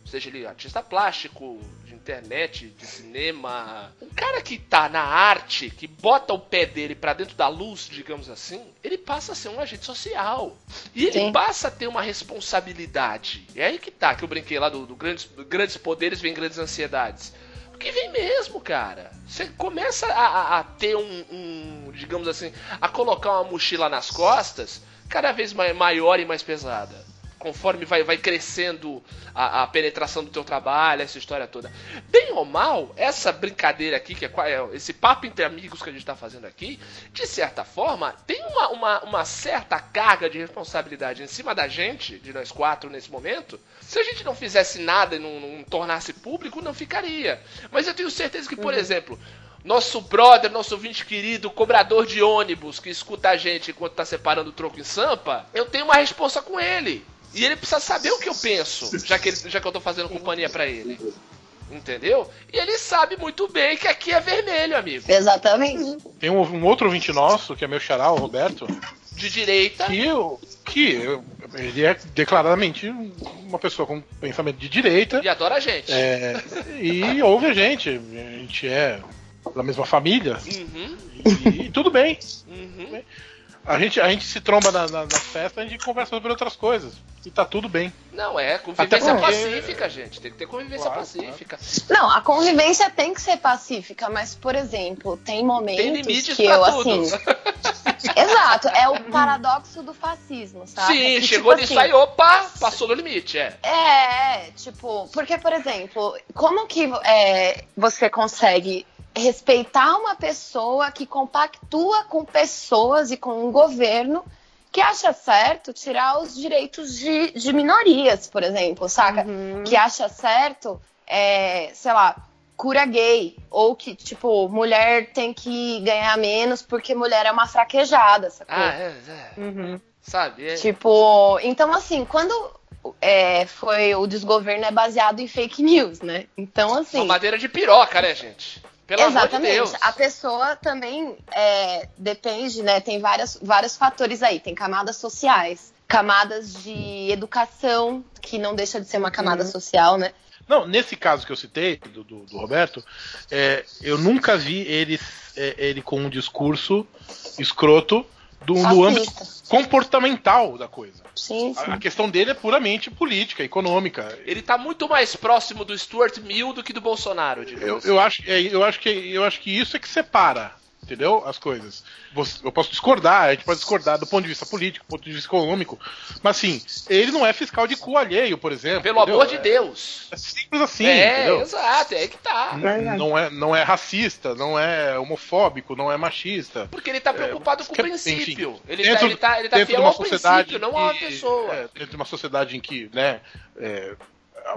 Seja ele artista plástico, de internet, de cinema. O cara que tá na arte, que bota o pé dele para dentro da luz, digamos assim, ele passa a ser um agente social. E ele Sim. passa a ter uma responsabilidade. É aí que tá, que eu brinquei lá do, do grandes, do grandes poderes vem grandes ansiedades. Porque vem mesmo, cara. Você começa a, a- a ter um, um, digamos assim, a colocar uma mochila nas costas cada vez mai- maior e mais pesada. Conforme vai, vai crescendo a, a penetração do teu trabalho, essa história toda. Bem ou mal, essa brincadeira aqui, que é, é esse papo entre amigos que a gente tá fazendo aqui, de certa forma, tem uma, uma, uma certa carga de responsabilidade em cima da gente, de nós quatro nesse momento. Se a gente não fizesse nada e não, não tornasse público, não ficaria. Mas eu tenho certeza que, por exemplo, nosso brother, nosso ouvinte querido, cobrador de ônibus que escuta a gente enquanto tá separando o troco em Sampa, eu tenho uma responsa com ele. E ele precisa saber o que eu penso, já que, ele- já que eu tô fazendo companhia pra ele. Entendeu? E ele sabe muito bem que aqui é vermelho, amigo. Exatamente. Tem um, um outro ouvinte nosso, que é meu xará, o Roberto, De direita. que, eu, que eu- ele é declaradamente uma pessoa com pensamento de direita E adora a gente. é, e ouve a gente. A gente é da mesma família Uhum, e, e tudo bem. uhum. A gente, a gente se tromba na, na, na festa, a gente conversa sobre outras coisas. E tá tudo bem. Não, é convivência Até porque- pacífica, gente. Tem que ter convivência Claro, pacífica. Não, a convivência tem que ser pacífica, mas, por exemplo, tem momentos Tem limites que pra eu, tudo. assim. Exato, é o paradoxo do fascismo, sabe? Sim, Que, chegou tipo nisso assim, aí, opa, passou no limite, é. É, tipo, porque, por exemplo, como que é, você consegue respeitar uma pessoa que compactua com pessoas e com um governo que acha certo tirar os direitos de, de minorias, por exemplo, saca? Uhum. Que acha certo, é, sei lá, cura gay, ou que, tipo, mulher tem que ganhar menos porque mulher é uma fraquejada, sacou? Ah, é, é. Uhum. Sabe? É. Tipo, então assim, quando é, foi o desgoverno é baseado em fake news, né? Então, assim. Uma madeira de piroca, né, gente? Pelo amor de Exatamente. Deus. A pessoa também é, depende, né? Tem várias, vários fatores aí. Tem camadas sociais, camadas de educação, que não deixa de ser uma camada Uhum. social, né? Não, nesse caso que eu citei, do, do, do Roberto, é, eu nunca vi ele, é, ele com um discurso escroto do, do âmbito comportamental da coisa. Sim, sim. A, a questão dele é puramente política, econômica. Ele tá muito mais próximo do Stuart Mill do que do Bolsonaro, Eu, digamos. eu, acho, é, eu, acho que, eu acho que isso é que separa, entendeu? As coisas. Você- Eu posso discordar, a gente pode discordar do ponto de vista político, do ponto de vista econômico, mas assim, ele não é fiscal de cu alheio, por exemplo. Pelo entendeu? amor de É- Deus. É simples assim, é, entendeu? exato, é aí que tá. Não é, não é racista, não é homofóbico, não é machista. Porque ele tá preocupado com o princípio. enfim, ele, tá, dentro- ele tá, ele tá fiel de uma ao sociedade princípio, não a uma pessoa. É, dentro de uma sociedade em que, né, é,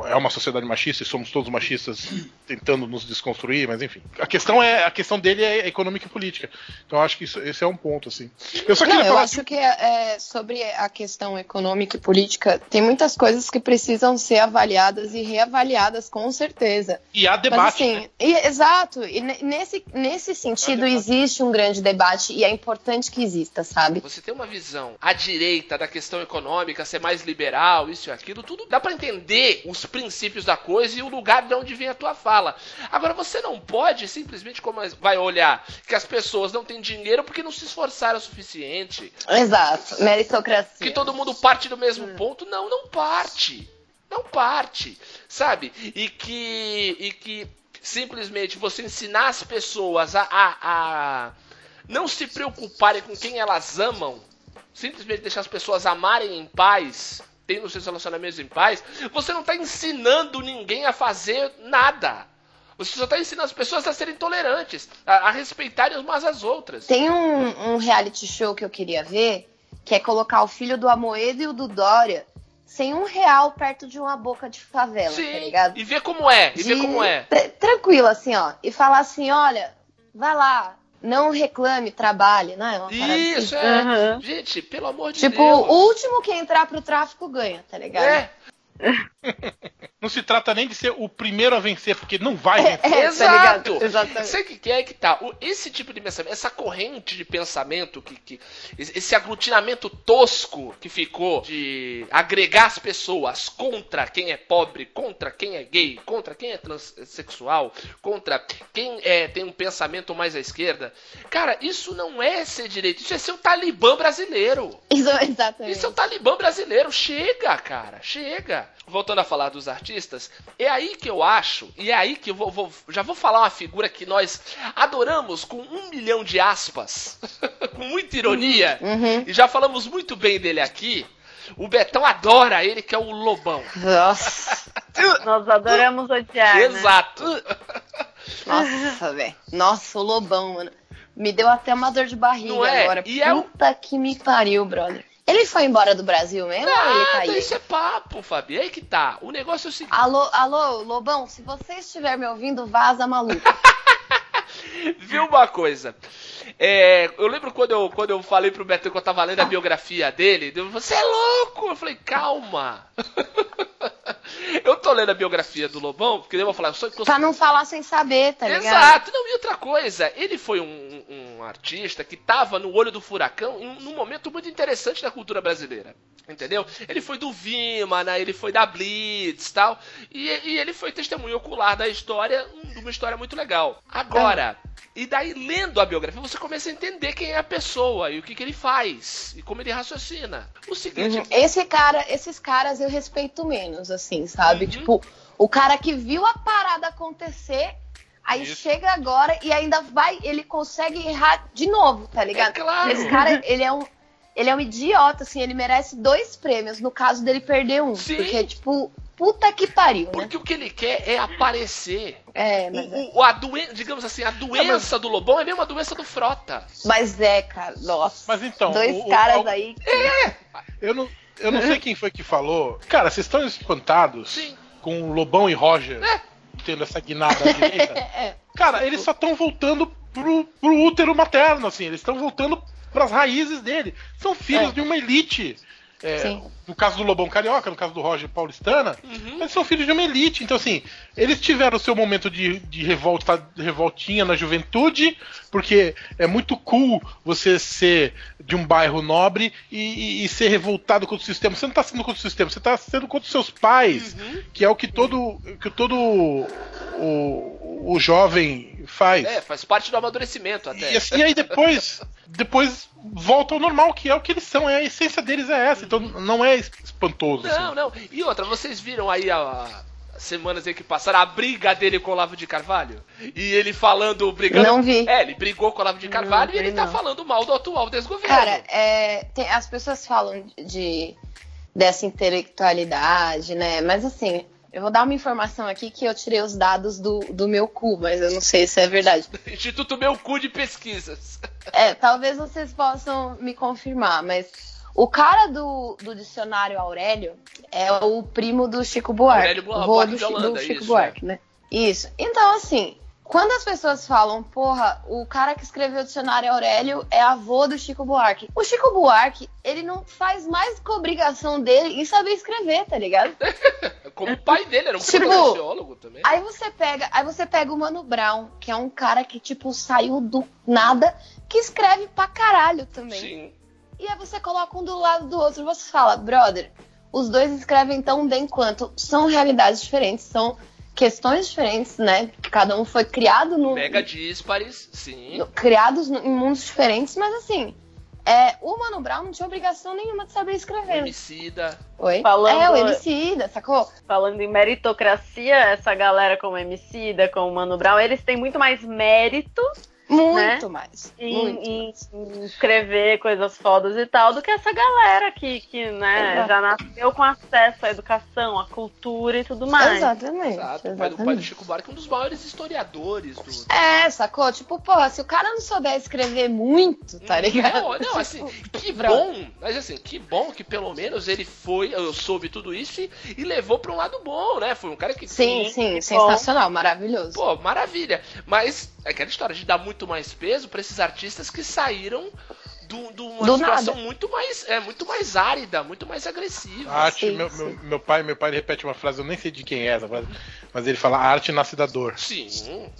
é uma sociedade machista e somos todos machistas tentando nos desconstruir, mas enfim. A questão é a questão dele é econômica e política. Então eu acho que isso, esse é um ponto assim. Eu só Não, queria eu falar acho que é, sobre a questão econômica e política, tem muitas coisas que precisam ser avaliadas e reavaliadas, com certeza. e há Mas debate. né? assim, e- exato, e ne- nesse, nesse sentido existe um grande debate e é importante que exista, sabe? Você tem uma visão à direita da questão econômica, ser mais liberal, isso e aquilo, tudo dá pra entender os princípios da coisa e o lugar de onde vem a tua fala. Agora você não pode simplesmente como vai olhar que as pessoas não têm dinheiro porque não se esforçaram o suficiente, Exato, meritocracia. que todo mundo parte do mesmo ponto, não, não parte. Não parte, sabe? E que e que simplesmente você ensinar as pessoas a, a, a não se preocuparem com quem elas amam, simplesmente deixar as pessoas amarem em paz, tendo seus relacionamentos em paz, você não está ensinando ninguém a fazer nada. Você só está ensinando as pessoas a serem tolerantes, a, a respeitarem umas às outras. Tem um, um reality show que eu queria ver, que é colocar o filho do Amoedo e o do Dória sem um real perto de uma boca de favela, tá Sim, ligado? e ver como é, e ver De- como é. tra- Tranquilo, assim, ó. E falar assim, olha, vai lá, não reclame, trabalhe, não é? Assim. Isso, é. Uhum. Gente, pelo amor de Tipo, Deus. o último que entrar pro tráfico ganha, tá ligado? É, Não se trata nem de ser o primeiro a vencer, porque não vai vencer. É, tá Exato. Exatamente. Sabe o que que é que tá? O- Esse tipo de pensamento, essa corrente de pensamento, que, que esse esse aglutinamento tosco que ficou de agregar as pessoas contra quem é pobre, contra quem é gay, contra quem é transexual, contra quem é, tem um pensamento mais à esquerda. Cara, isso não é ser direito, isso é ser o talibã brasileiro. Isso, exatamente. Isso é o Talibã brasileiro. Chega, cara. Chega. Voltando a falar dos artistas, é aí que eu acho, e é aí que eu vou, vou- já vou falar uma figura que nós adoramos com um milhão de aspas, com muita ironia, Uhum. e já falamos muito bem dele aqui, O Betão adora ele, que é o Lobão. Nossa, Nós adoramos odiar. né? Exato. nossa, velho. Nossa, o lobão, mano. Me deu até uma dor de barriga Não é? agora. E é o- Puta que me pariu, brother. Ele foi embora do Brasil mesmo ou ele Nada, aí? isso é papo, Fabi. Aí que tá. O negócio é o seguinte. Alô, alô, Lobão, se você estiver me ouvindo, vaza maluco. Viu uma coisa? É, eu lembro quando eu, quando eu falei pro Beto que eu tava lendo a biografia dele, ele você é louco! Eu falei, calma. eu tô lendo a biografia do Lobão, porque eu vou falar, eu sou pra não falar sem saber, tá ligado? Exato, não, e outra coisa, ele foi um, um artista que tava no olho do furacão em um, num momento muito interessante da cultura brasileira. Entendeu? Ele foi do Vima, né? ele foi da Blitz tal. E, e ele foi testemunho ocular da história, um- de uma história muito legal. Agora, e daí lendo a biografia, você começa a entender quem é a pessoa e o que, que ele faz e como ele raciocina. O seguinte. Uhum. Esse cara, esses caras eu respeito menos, assim, sabe? Uhum. Tipo, o cara que viu a parada acontecer, aí Isso. chega agora e ainda vai, ele consegue errar de novo, tá ligado? É claro. Esse cara, ele é um. Ele é um idiota, assim, ele merece dois prêmios, no caso dele perder um. Sim. Porque, tipo, puta que pariu, né? Porque o que ele quer é aparecer. É, mas é. O, o- a doen- digamos assim, a doença do Lobão é mesmo a doença do Frota. Mas é, cara, nossa. Mas então, Dois o- caras o- aí. Eu não, eu não sei quem foi que falou. Cara, vocês estão espantados Sim. com o Lobão e Roger É. tendo essa guinada direita? É. Cara, eles só estão voltando pro, pro útero materno, assim. Eles estão voltando pras raízes dele. São filhos É. de uma elite. É. no caso do Lobão Carioca, no caso do Roger Paulistana, Uhum. eles são filhos de uma elite. Então, assim, eles tiveram o seu momento de, de revolta, revoltinha na juventude, porque é muito cool você ser de um bairro nobre e, e- e ser revoltado contra o sistema. Você não tá sendo contra o sistema, você tá sendo contra os seus pais, Uhum. que é o que todo, que todo o, o jovem faz. É, faz parte do amadurecimento até. E, assim, e aí depois, depois volta ao normal, que é o que eles são, é a essência deles é essa, então não é espantoso. Não, assim. não. E outra, vocês viram aí a, as semanas aí que passaram a briga dele com o Olavo de Carvalho? E ele falando, brigando. Não vi. É, ele brigou com o Olavo de Carvalho Não e ele vi, tá não. falando mal do atual desgoverno. Cara, é, tem- as pessoas falam de dessa intelectualidade, né? Mas assim, eu vou dar uma informação aqui que eu tirei os dados do, do meu cu, mas eu não sei se é verdade. Instituto Meu Cu de Pesquisas. É, talvez vocês possam me confirmar, mas o cara do, do dicionário Aurélio é o primo do Chico Buarque. Aurélio Buarque do, Holanda, do Chico isso, Buarque, né? Isso. Então, assim, quando as pessoas falam, porra, o cara que escreveu o dicionário Aurélio é avô do Chico Buarque. O Chico Buarque, ele não faz mais que obrigação dele em saber escrever, tá ligado? Como o pai dele, era um Tipo, sociólogo também. Aí você pega, aí você pega o Mano Brown, que é um cara que, tipo, saiu do nada, que escreve pra caralho também. Sim. E aí você coloca um do lado do outro e você fala, brother, os dois escrevem tão bem quanto. São realidades diferentes, são questões diferentes, né? Cada um foi criado no. Mega díspares, sim. no- criados no- em mundos diferentes, mas assim. É, o Mano Brown não tinha obrigação nenhuma de saber escrever. Homicida. Oi? Falando- É, o Emicida, sacou? Falando em meritocracia, essa galera como Emicida, como Mano Brown, eles têm muito mais mérito Muito mais. em, Muito em- mais. em escrever coisas fodas e tal do que essa galera que, que né, Exato. já nasceu com acesso à educação, à cultura e tudo mais. Exatamente. Exato. O pai do, pai do exatamente. Chico Buarque é um dos maiores historiadores do. É, sacou? Tipo, porra, se o cara não souber escrever muito, tá ligado? Não, não, assim, que bom, mas assim, que bom que pelo menos ele foi, eu soube tudo isso e, e levou pra um lado bom, né? Foi um cara que Sim, sim, sensacional, maravilhoso. Pô, maravilha. Mas é aquela história de dar muito mais peso pra esses artistas que saíram do- de uma Do situação nada. muito mais, é, muito mais árida, muito mais agressiva. A arte, Sim, meu, sim. meu, meu pai, meu pai repete uma frase, eu nem sei de quem é essa frase, mas ele fala: a arte nasce da dor. Sim.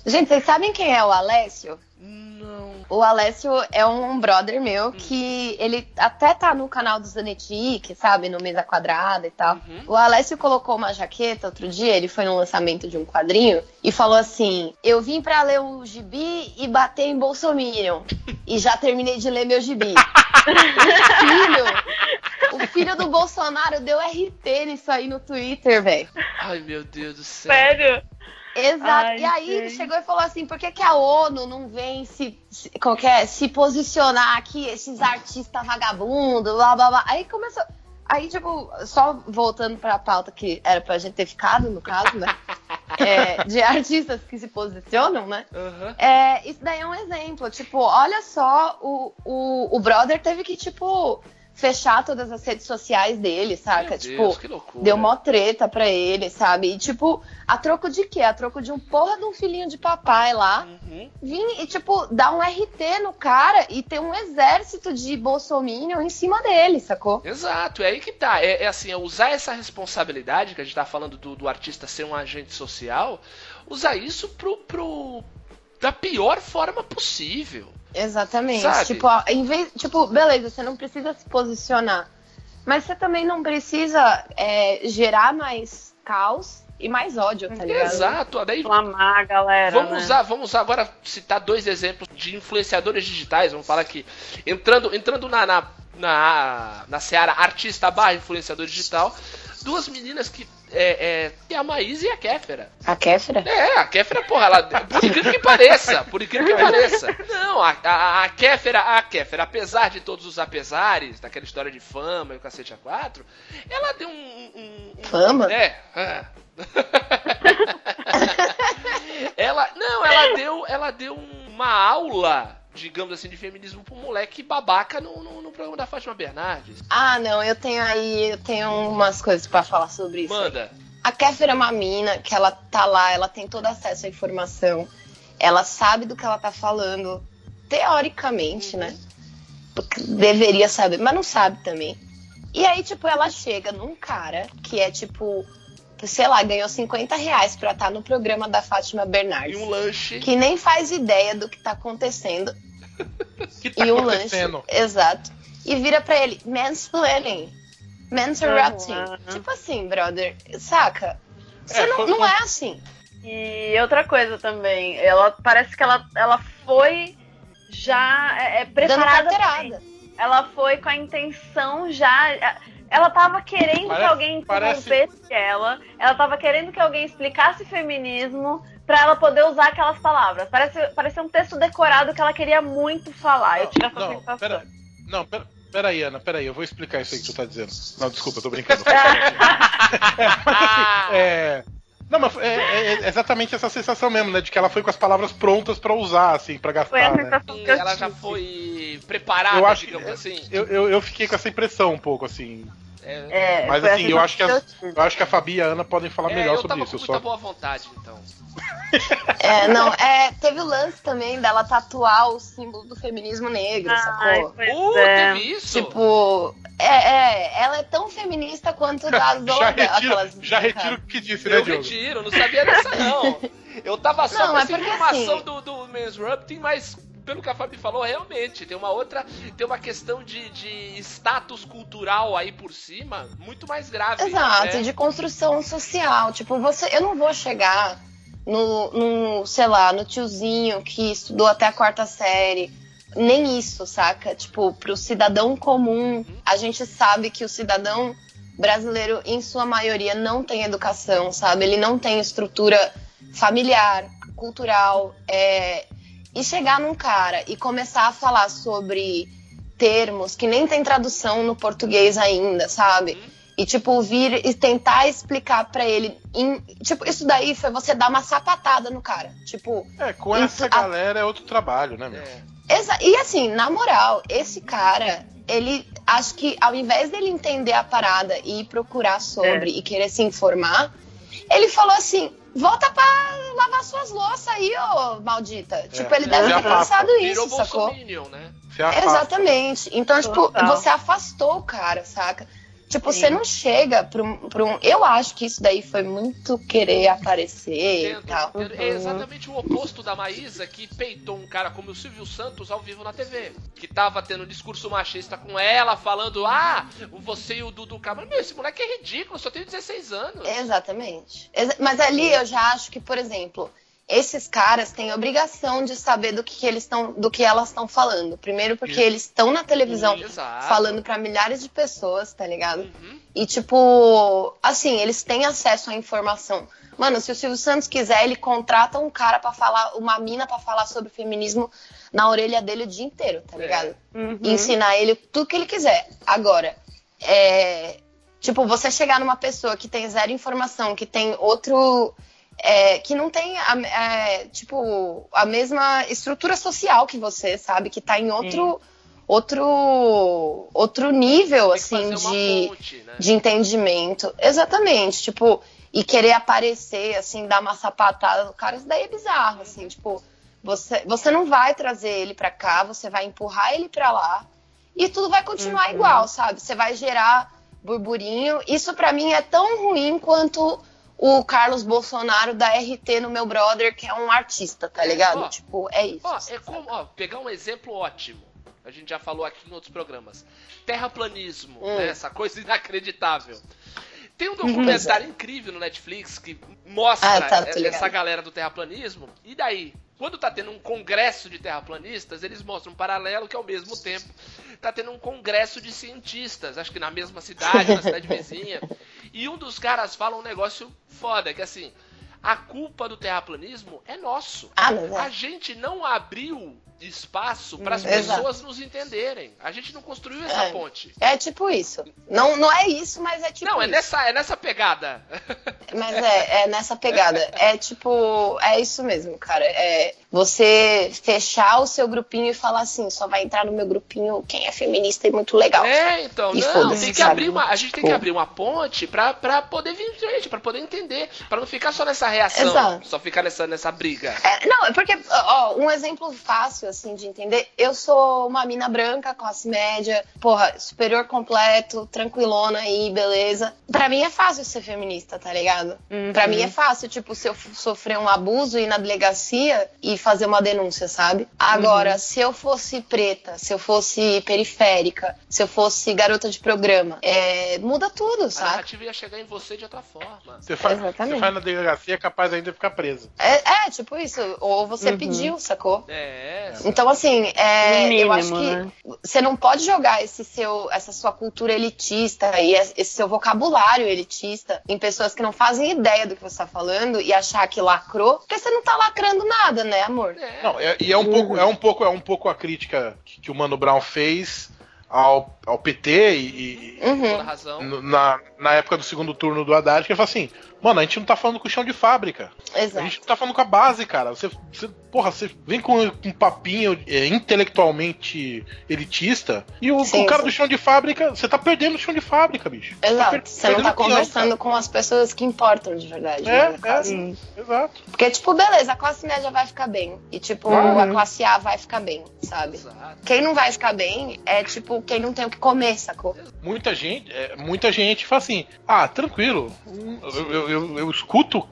Gente, vocês sabem quem é o Alessio? Não. O Alessio é um brother meu que ele até tá no canal do Zanetic, sabe? No Mesa Quadrada e tal. Uhum. O Alessio colocou uma jaqueta outro dia, ele foi no lançamento de um quadrinho e falou assim: Eu vim pra ler o gibi e bater em Bolsominion. E já terminei de ler meu gibi. o filho, o filho do Bolsonaro deu RT nisso aí no Twitter, velho. Ai, meu Deus do céu. Sério? Exato. Ai, e aí ele chegou e falou assim: por que, que a ONU não vem se, se, que é, se posicionar aqui, esses artistas vagabundos, blá blá blá. Aí começou. aí, tipo, só voltando pra pauta que era pra gente ter ficado, no caso, né? É, de artistas que se posicionam, né? Aham. É, isso daí é um exemplo. Tipo, olha só, o, o, o brother teve que, tipo, fechar todas as redes sociais dele, saca? Meu tipo, Deus, que loucura. deu mó treta pra ele, sabe? E, tipo, a troco de quê? A troco de um porra de um filhinho de papai lá. Uhum. Vim e, tipo, dar um RT no cara e ter um exército de bolsominion em cima dele, sacou? Exato, é aí que tá. É, é assim, é usar essa responsabilidade, que a gente tá falando do, do artista ser um agente social, usar isso pro, pro. da pior forma possível. Exatamente. Sabe? Tipo, ó, em vez, tipo, beleza, você não precisa se posicionar. Mas você também não precisa é, gerar mais caos e mais ódio, tá ligado? Exato, daí Reclamar a galera. Vamos né? usar, vamos usar agora citar dois exemplos de influenciadores digitais. Vamos falar aqui. Entrando, entrando na, na, na, na seara artista barra influenciador digital, duas meninas que. É, é, a Maísa e a Kéfera. A Kéfera? É, a Kéfera, porra, ela. Por incrível que pareça, por incrível que pareça. Não, a, a, a Kéfera, a Kéfera, apesar de todos os apesares, daquela história de fama e o cacete a quatro, ela deu um. um- um- Fama? É. é. ela. Não, ela deu. Ela deu uma aula, digamos assim, de feminismo pro moleque babaca no, no, no programa da Fátima Bernardes. Ah, não, eu tenho aí, eu tenho umas coisas pra falar sobre isso. aí. Manda. A Kéfera é uma mina que ela tá lá, ela tem todo acesso à informação. Ela sabe do que ela tá falando, teoricamente, né? Porque deveria saber, mas não sabe também. E aí, tipo, ela chega num cara que é, tipo, sei lá, ganhou 50 reais pra estar no programa da Fátima E Bernardes. um lanche. Que nem faz ideia do que tá acontecendo. que tá e um lanche. acontecendo? Exato. E vira pra ele, mansplaining. Mansrupting. Uhum. Tipo assim, brother, saca? Você É, não, não é assim. E outra coisa também, ela parece que ela, ela foi já é, é preparada. Ela foi com a intenção já. Ela tava querendo que Parece- alguém parece- interrompesse ela. Ela tava querendo que alguém explicasse feminismo pra ela poder usar aquelas palavras. Parece, parecia um texto decorado que ela queria muito falar. Eu tive essa Não, sensação. pera, não, pera, pera aí, Ana, pera aí, eu vou explicar isso aí que tu tá dizendo. Não, desculpa, eu tô brincando. É, mas assim, é, Não, mas é, é- é exatamente essa sensação mesmo, né? De que ela foi com as palavras prontas pra usar, assim, pra Foi a gastar, né? que ela já foi preparada, Eu acho digamos assim. Eu, eu, eu fiquei com essa impressão um pouco, assim. É, É, Mas foi a assim, eu acho que as- eu acho que a Fabi e a Ana podem falar é, melhor eu sobre tava isso. com Eu muita só... boa vontade, então. É, não, é, teve o lance também dela tatuar o símbolo do feminismo negro, Ai, sacou? pois Uh, é. teve isso? Tipo, é, é, ela é tão feminista quanto as Já outras. retiro, já retiro o que disse, né, eu Diogo? retiro, não sabia dessa não. Eu tava só Não, com é essa porque, informação assim- do, do Mansrupting, mas pelo que a Fabi falou, realmente, tem uma outra, tem uma questão de, de status cultural aí por cima, muito mais grave. Exato, né? de construção social. Tipo, você, eu não vou chegar no, no, sei lá, no tiozinho que estudou até a quarta série. Nem isso, saca? Tipo, pro cidadão comum, a gente sabe que o cidadão brasileiro, em sua maioria, não tem educação, sabe? Ele não tem estrutura familiar, cultural. é, E chegar num cara e começar a falar sobre termos que nem tem tradução no português ainda, sabe? E, tipo, vir e tentar explicar pra ele. em- Tipo, isso daí foi você dar uma sapatada no cara. Tipo, É, com essa a- galera é outro trabalho, né, meu? É. Exa- E assim, na moral, esse cara, ele acho que ao invés dele entender a parada e ir procurar sobre e querer se informar, ele falou assim: volta pra lavar suas louças aí, ô maldita. Tipo, ele deve se ter afasta. pensado Virou isso, sacou? Bolsominion, né? Exatamente. Então, tipo, Total. você afastou o cara, saca? Tipo, Sim. você não chega pra um, pra um. Eu acho que isso daí foi muito querer aparecer Entendo, e tal. É exatamente o oposto da Maísa que peitou um cara como o Silvio Santos ao vivo na TV. Que tava tendo um discurso machista com ela, falando: Ah, você e o Dudu Camargo. Meu, esse moleque é ridículo, só tenho 16 anos. Exatamente. Exa- Mas ali eu já acho que, por exemplo, esses caras têm obrigação de saber do que, que eles estão, do que elas estão falando. Primeiro porque eles estão na televisão Exato. falando pra milhares de pessoas, tá ligado? Uhum. E tipo, assim, eles têm acesso à informação. Mano, se o Silvio Santos quiser, ele contrata um cara pra falar, uma mina pra falar sobre feminismo na orelha dele o dia inteiro, tá É. ligado? Uhum. E ensinar ele tudo que ele quiser. Agora, é, tipo, você chegar numa pessoa que tem zero informação, que tem outro. É, que não tem, a, é, tipo, a mesma estrutura social que você, sabe? Que tá em outro. Outro, outro nível, assim, de, ponte, né? de entendimento. Exatamente, tipo, e querer aparecer, assim, dar uma sapatada no cara, isso daí é bizarro, assim, tipo, você, você não vai trazer ele pra cá, você vai empurrar ele pra lá e tudo vai continuar igual, sabe? Você vai gerar burburinho. Isso pra mim é tão ruim quanto o Carlos Bolsonaro da RT no meu brother, que é um artista, tá ligado? Ó, tipo, é isso. Ó, é como, ó, pegar um exemplo ótimo. A gente já falou aqui em outros programas. Terraplanismo, Hum. né? essa coisa inacreditável. Tem um documentário incrível no Netflix que mostra Ah, tá, essa galera do terraplanismo. E daí? Quando tá tendo um congresso de terraplanistas, eles mostram um paralelo que ao mesmo tempo tá tendo um congresso de cientistas, acho que na mesma cidade, na cidade vizinha. E um dos caras fala um negócio foda, que assim, a culpa do terraplanismo é nosso. Ah, é. A gente não abriu espaço para as Hum, pessoas nos entenderem. A gente não construiu essa É. ponte. É tipo isso. Não, não é isso, mas é tipo não, é isso. nessa, é nessa pegada. Mas é, é nessa pegada. É tipo, é isso mesmo, cara. É você fechar o seu grupinho e falar assim, só vai entrar no meu grupinho quem é feminista e muito legal. É, então, E não, tem que abrir uma, a gente tem que abrir uma ponte pra, pra poder vir gente, pra poder entender, pra não ficar só nessa reação, Exato. só ficar nessa, nessa briga. É, não, é porque, ó, um exemplo fácil, assim, de entender. Eu sou uma mina branca, classe média, porra, superior completo, tranquilona aí, beleza. Pra mim é fácil ser feminista, tá ligado? Uhum. Pra mim é fácil, tipo, se eu sofrer um abuso, ir na delegacia e fazer uma denúncia, sabe? Agora, Uhum. se eu fosse preta, se eu fosse periférica, se eu fosse garota de programa, é, muda tudo, A sabe? narrativa ia chegar em você de outra forma. Você faz, Exatamente. você faz na delegacia é capaz ainda de ficar preso. É, é, tipo isso. Ou você Uhum. pediu, sacou? É, Então, assim, é, No eu acho mínimo, que né? você não pode jogar esse seu, essa sua cultura elitista e esse seu vocabulário elitista em pessoas que não fazem ideia do que você tá falando e achar que lacrou, porque você não tá lacrando nada, né, amor? é. Não, é- e é um, pouco, é, um pouco, é um pouco a crítica que, que o Mano Brown fez ao, ao PT e, toda Uhum. na, na época do segundo turno do Haddad, que ele falou assim, mano, a gente não tá falando com o chão de fábrica. A Exato. gente tá falando com a base, cara. Você, você- porra, você vem com um papinho é, intelectualmente elitista e o, Sim, o cara sim. do chão de fábrica, você tá perdendo o chão de fábrica, bicho. Você tá Exato. per- Você não tá conversando com as pessoas que importam de verdade, né, É. Sim. cara. Exato. Porque, tipo, beleza, a classe média vai ficar bem. E, tipo, Uhum. a classe A vai ficar bem, sabe? Exato. Quem não vai ficar bem é, tipo, quem não tem o que comer, sacou? Muita gente, é, muita gente fala assim, ah, tranquilo, hum, eu, eu- eu- eu escuto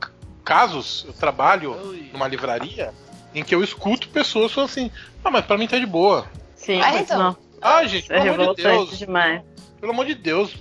casos, eu trabalho Ui. numa livraria em que eu escuto pessoas falando assim, ah, mas pra mim tá de boa. Sim, Ah, mas então. não. Ah, gente, É pelo amor de revoltante Deus, demais. pelo amor de Deus,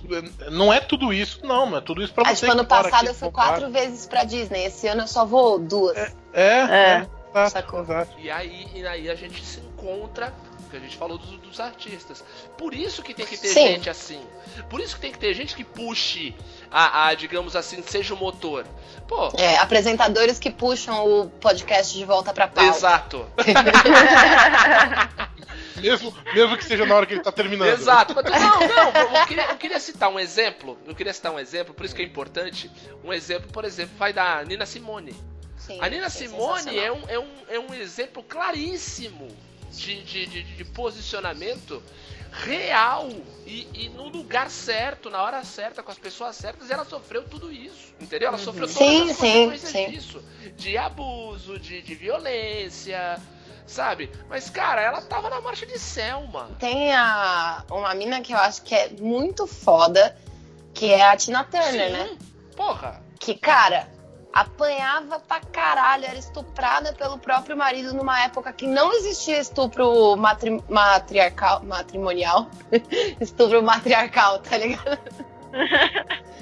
não é tudo isso, não, não é tudo isso pra Ah, você. tipo, ano passado aqui eu fui quatro vezes pra Disney. Esse ano eu só vou duas. É, é, É. exato, Sacou. exato. E aí, e aí a gente se encontra, que a gente falou dos, dos artistas. Por isso que tem que ter Sim. gente assim. Por isso que tem que ter gente que puxe a, a, digamos assim, seja o motor. Pô, É, apresentadores que puxam o podcast de volta pra pauta. exato. Mesmo, mesmo que seja na hora que ele tá terminando. Exato. Mas, não, não, eu queria, eu queria citar um exemplo. Eu queria citar um exemplo, por isso que é importante. Um exemplo, por exemplo, vai da Nina Simone. Sim, A Nina sim, Simone é um, é, um, é um exemplo claríssimo de, de, de, de posicionamento real e, e no lugar certo, na hora certa, com as pessoas certas, e ela sofreu tudo isso, entendeu? Ela sofreu todas Sim, as sim, consequências sim. disso, de abuso, de, de violência, sabe? Mas, cara, ela tava na marcha de Selma. Tem a, uma mina que eu acho que é muito foda, que é a Tina Turner, Sim, né? Porra. Que, cara, apanhava pra caralho, era estuprada pelo próprio marido numa época que não existia estupro matri matriarcal, matrimonial. estupro matriarcal, tá ligado?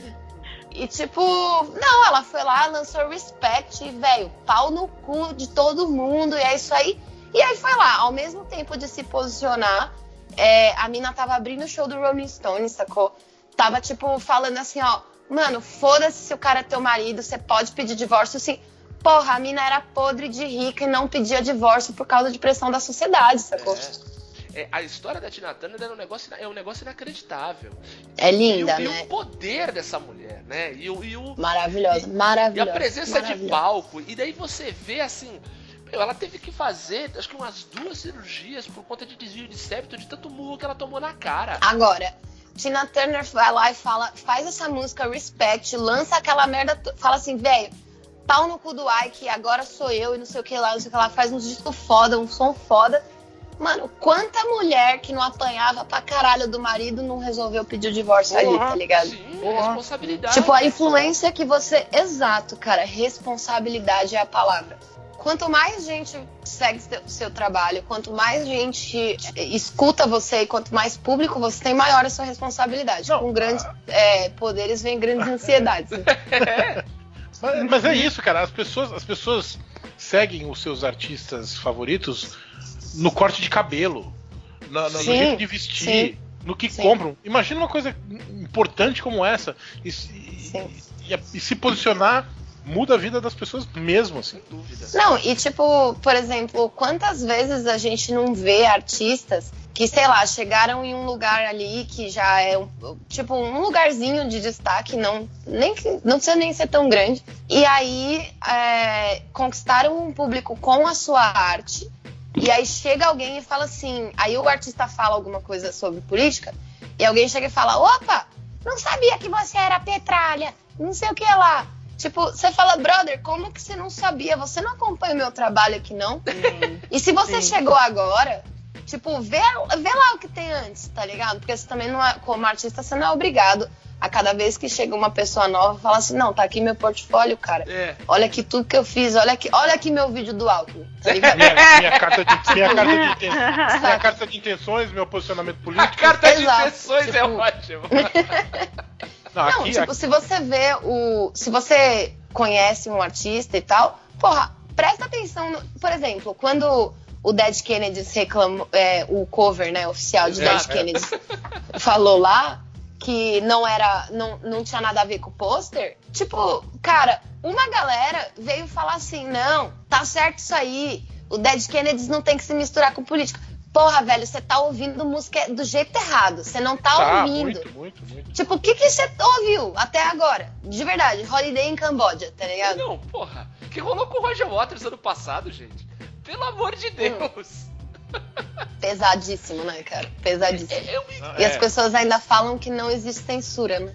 E tipo, não, ela foi lá, lançou respect, velho, pau no cu de todo mundo, e é isso aí. E aí foi lá, ao mesmo tempo de se posicionar, é, a mina tava abrindo o show do Rolling Stones, sacou? Tava, tipo, falando assim, ó, mano, foda-se se o cara é teu marido, você pode pedir divórcio sim. Porra, a mina era podre de rica e não pedia divórcio por causa de pressão da sociedade, sacou? É. é, a história da Tina Turner é um negócio, é um negócio inacreditável. É linda, e, o, né? e o poder dessa mulher, né? E, o- e o, Maravilhosa, e maravilhosa. a presença de palco. E daí você vê assim. Ela teve que fazer, acho que umas duas cirurgias por conta de desvio de septo de tanto murro que ela tomou na cara. Agora, Tina Turner vai lá e fala, faz essa música Respect, lança aquela merda, fala assim, velho, pau no cu do Ike, agora sou eu e não sei o que lá, não sei o que lá, faz uns discos foda, um som foda. Mano, quanta mulher que não apanhava pra caralho do marido não resolveu pedir o divórcio ali, tá ligado? Sim, responsabilidade. Tipo, a influência que você. Exato, cara. Responsabilidade é a palavra. Quanto mais gente segue seu, seu trabalho, quanto mais gente escuta você e quanto mais público você tem, maior a sua responsabilidade. Não, Com grandes é, poderes vem grandes ansiedades. né? Mas, mas é isso, cara. As pessoas, as pessoas seguem os seus artistas favoritos no corte de cabelo, na- na- no Sim, jeito de vestir, no que Sim. compram. Imagina uma coisa importante como essa e, e- Sim. e- e se posicionar muda a vida das pessoas mesmo, assim. Sem dúvida. Não, e tipo, por exemplo, quantas vezes a gente não vê artistas que, sei lá, chegaram em um lugar ali que já é um, tipo um lugarzinho de destaque, não, nem, que- não precisa nem ser tão grande, e aí é, conquistaram um público com a sua arte, e aí chega alguém e fala assim, aí o artista fala alguma coisa sobre política, e alguém chega e fala, opa, não sabia que você era petralha, não sei o que lá. Tipo, você fala, brother, como que você não sabia? Você não acompanha o meu trabalho aqui, não? E se você Sim. chegou agora, tipo, vê, vê lá o que tem antes, tá ligado? Porque você também não é, como artista, você não é obrigado a cada vez que chega uma pessoa nova, falar assim, não, tá aqui meu portfólio, cara. É. Olha aqui tudo que eu fiz, olha aqui, olha aqui meu vídeo do Alckmin, tá ligado? Minha, minha carta de, minha, carta de inten- minha carta de intenções, meu posicionamento A político. carta de Exato, intenções é tipo- ótimo. Não, Não, aqui, tipo, aqui- se você vê o. Se você conhece um artista e tal, porra, presta atenção. no- por exemplo, quando o Dead Kennedys reclamou. é, o cover, né, oficial de Exato. Dead Kennedys falou lá que não era. Não, não tinha nada a ver com o pôster. Tipo, cara, uma galera veio falar assim: não, tá certo isso aí. O Dead Kennedys não tem que se misturar com política. Porra, velho, você tá ouvindo música do jeito errado. Você não tá, tá, ouvindo. muito, muito, muito. Tipo, o que que você ouviu até agora? De verdade, Holiday em Camboja, tá ligado? Não, porra. O que rolou com o Roger Waters ano passado, gente? Pelo amor de Deus. Pesadíssimo, né, cara? Pesadíssimo. É, é Não, E é. as pessoas ainda falam que não existe censura, né?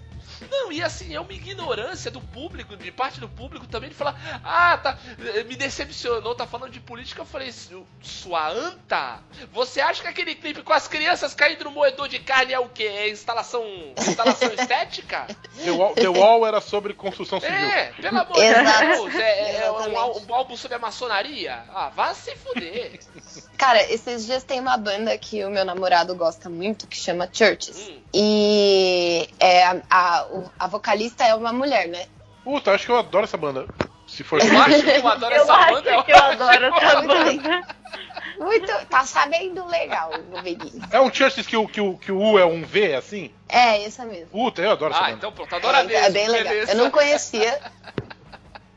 Não, e assim, é uma ignorância do público, de parte do público também, de falar, ah, tá, eh, me decepcionou, tá falando de política. Eu falei, "Su- sua anta, você acha que aquele clipe com as crianças caindo no moedor de carne é o quê? É instalação, instalação estética? The Wall, The Wall era sobre construção civil. É, pelo amor de. Deus, é, é um, Exatamente. ál- um álbum sobre a maçonaria? Ah, vá se fuder. Cara, esses dias tem uma banda que o meu namorado gosta muito, que chama Churches. Hum. E é, a, a, a vocalista é uma mulher, né? Puta, acho que eu adoro essa banda. Se for. Eu acho que eu adoro Eu essa acho banda. que eu adoro essa Muito banda. Muito. Tá sabendo legal, novelinho. É um Churches que o, que, o, que o U é um V, assim? É, essa mesmo. Puta, eu adoro essa Ah, banda. então pronto, adora É, é bem legal. beleza. Eu não conhecia,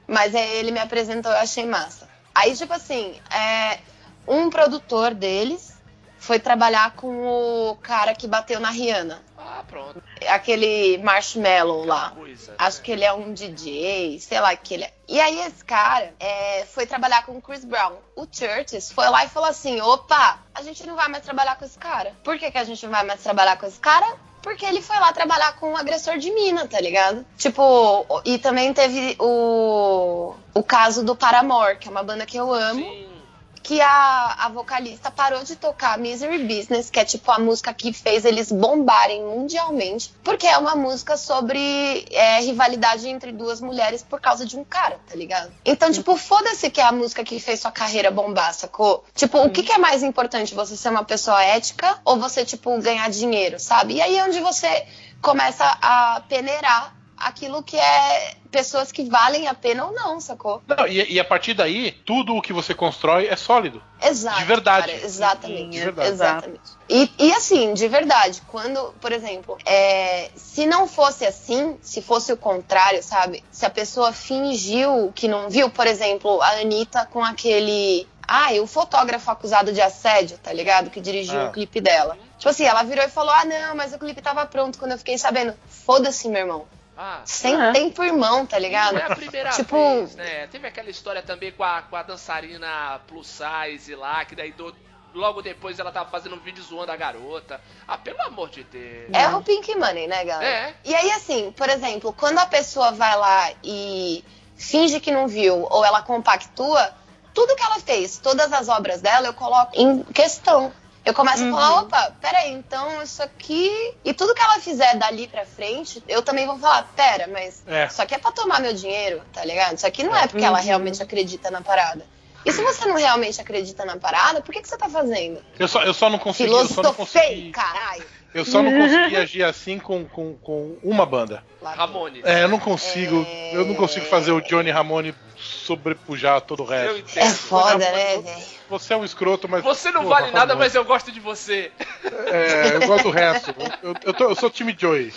mas é, ele me apresentou, eu achei massa. Aí, tipo assim, é, um produtor deles foi trabalhar com o cara que bateu na Rihanna. Ah, pronto. Aquele Marshmallow lá. Coisa. Acho que ele é um DJ, sei lá que ele é. E aí esse cara é, foi trabalhar com o Chris Brown. O Churches foi lá e falou assim: opa, a gente não vai mais trabalhar com esse cara. Por que, que a gente não vai mais trabalhar com esse cara? Porque ele foi lá trabalhar com um agressor de mina, tá ligado? Tipo, e também teve o, o caso do Paramore, que é uma banda que eu amo Sim. Que a, a vocalista parou de tocar Misery Business, que é tipo a música que fez eles bombarem mundialmente, porque é uma música sobre é, rivalidade entre duas mulheres por causa de um cara, tá ligado? Então, tipo, foda-se que é a música que fez sua carreira bombar, sacou? Tipo, o que, que é mais importante? Você ser uma pessoa ética ou você, tipo, ganhar dinheiro, sabe? E aí é onde você começa a peneirar aquilo que é pessoas que valem a pena ou não, sacou? Não, e, e a partir daí, tudo o que você constrói é sólido. Exato. De verdade. cara, exatamente. De verdade. Exatamente. E, e assim, de verdade, quando, por exemplo, é, se não fosse assim, se fosse o contrário, sabe? Se a pessoa fingiu que não viu, por exemplo, a Anitta com aquele. Ah, e o fotógrafo acusado de assédio, tá ligado? Que dirigiu Ah. o clipe dela. Tipo assim, ela virou e falou: Ah, não, mas o clipe tava pronto quando eu fiquei sabendo. Foda-se, meu irmão. Ah, Sem Aham. tempo, irmão, tá não ligado? é a primeira Tipo- vez, né? Teve aquela história também com a, com a dançarina plus size lá, que daí do- logo depois ela tava fazendo um vídeo zoando a garota. Ah, pelo amor de Deus. É o Pink Money, né, galera? É. E aí, assim, por exemplo, quando a pessoa vai lá e finge que não viu ou ela compactua, tudo que ela fez, todas as obras dela, eu coloco em questão. Eu começo a falar, opa, peraí, então isso aqui. E tudo que ela fizer dali pra frente, eu também vou falar, pera, mas É. isso aqui é pra tomar meu dinheiro, tá ligado? Isso aqui não é porque ela realmente acredita na parada. E se você não realmente acredita na parada, por que, que você tá fazendo? Eu só, eu só não consegui. Eu só não Filosofei, consegui, caralho. eu só não consegui agir assim com, com, com uma banda. Ramones. É, eu não consigo. É. Eu não consigo fazer o Johnny Ramone sobrepujar todo o resto. É foda, né, velho? Você é um escroto, mas. Você não Porra, vale nada, Ramone. mas eu gosto de você. É, eu gosto do resto. Eu, eu, tô- eu sou time Joey.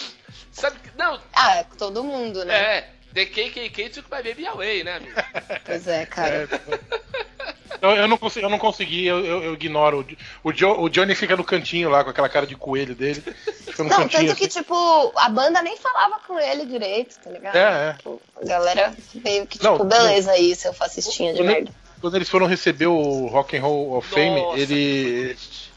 Sabe que. Não, Ah, todo mundo, né? é. The KKK took my baby away, né, amigo? Pois é, cara. Eu, eu, não, consegui, eu não consegui, eu, eu- eu ignoro. O, Jo- o Johnny fica no cantinho lá com aquela cara de coelho dele. Fica no Não, cantinho. tanto que, assim. tipo, a banda nem falava com ele direito, tá ligado? É, é. Tipo, a galera meio que, Não, tipo, beleza aí, seu fascistinha de Quando, merda. quando eles foram receber o Rock and Roll of Fame, Nossa, ele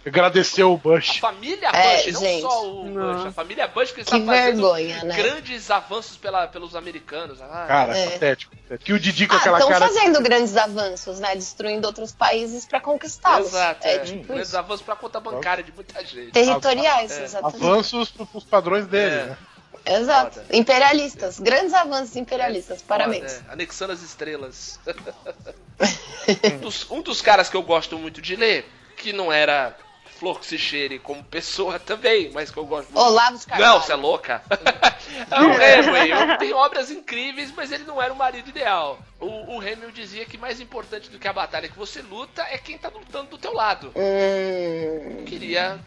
agradeceu o A Bush. família É, Bush, não gente. só o Não. Bush, a família Bush que está Que fazendo vergonha, né? grandes avanços pela, pelos americanos. Ah, Cara, É. patético. Que o Didi com Ah, aquela estão cara. fazendo grandes avanços, né? Destruindo outros países pra conquistá-los. Exato, é, é. tipo grandes isso. avanços pra conta bancária de muita gente. Territoriais, É. exatamente. Avanços pro- pros padrões dele, É. né? Exato. Foda. Imperialistas. Grandes avanços imperialistas. Parabéns. É, anexando as estrelas. um, dos, um dos caras que eu gosto muito de ler, que não era Flor que se cheire como pessoa também, mas que eu gosto muito. Olavo de Carvalho. Não, você é louca? é o Hemingway. Eu- Tem obras incríveis, mas ele não era o marido ideal. O, o Hemingway dizia que mais importante do que a batalha que você luta é quem tá lutando do teu lado. Hum, Eu queria,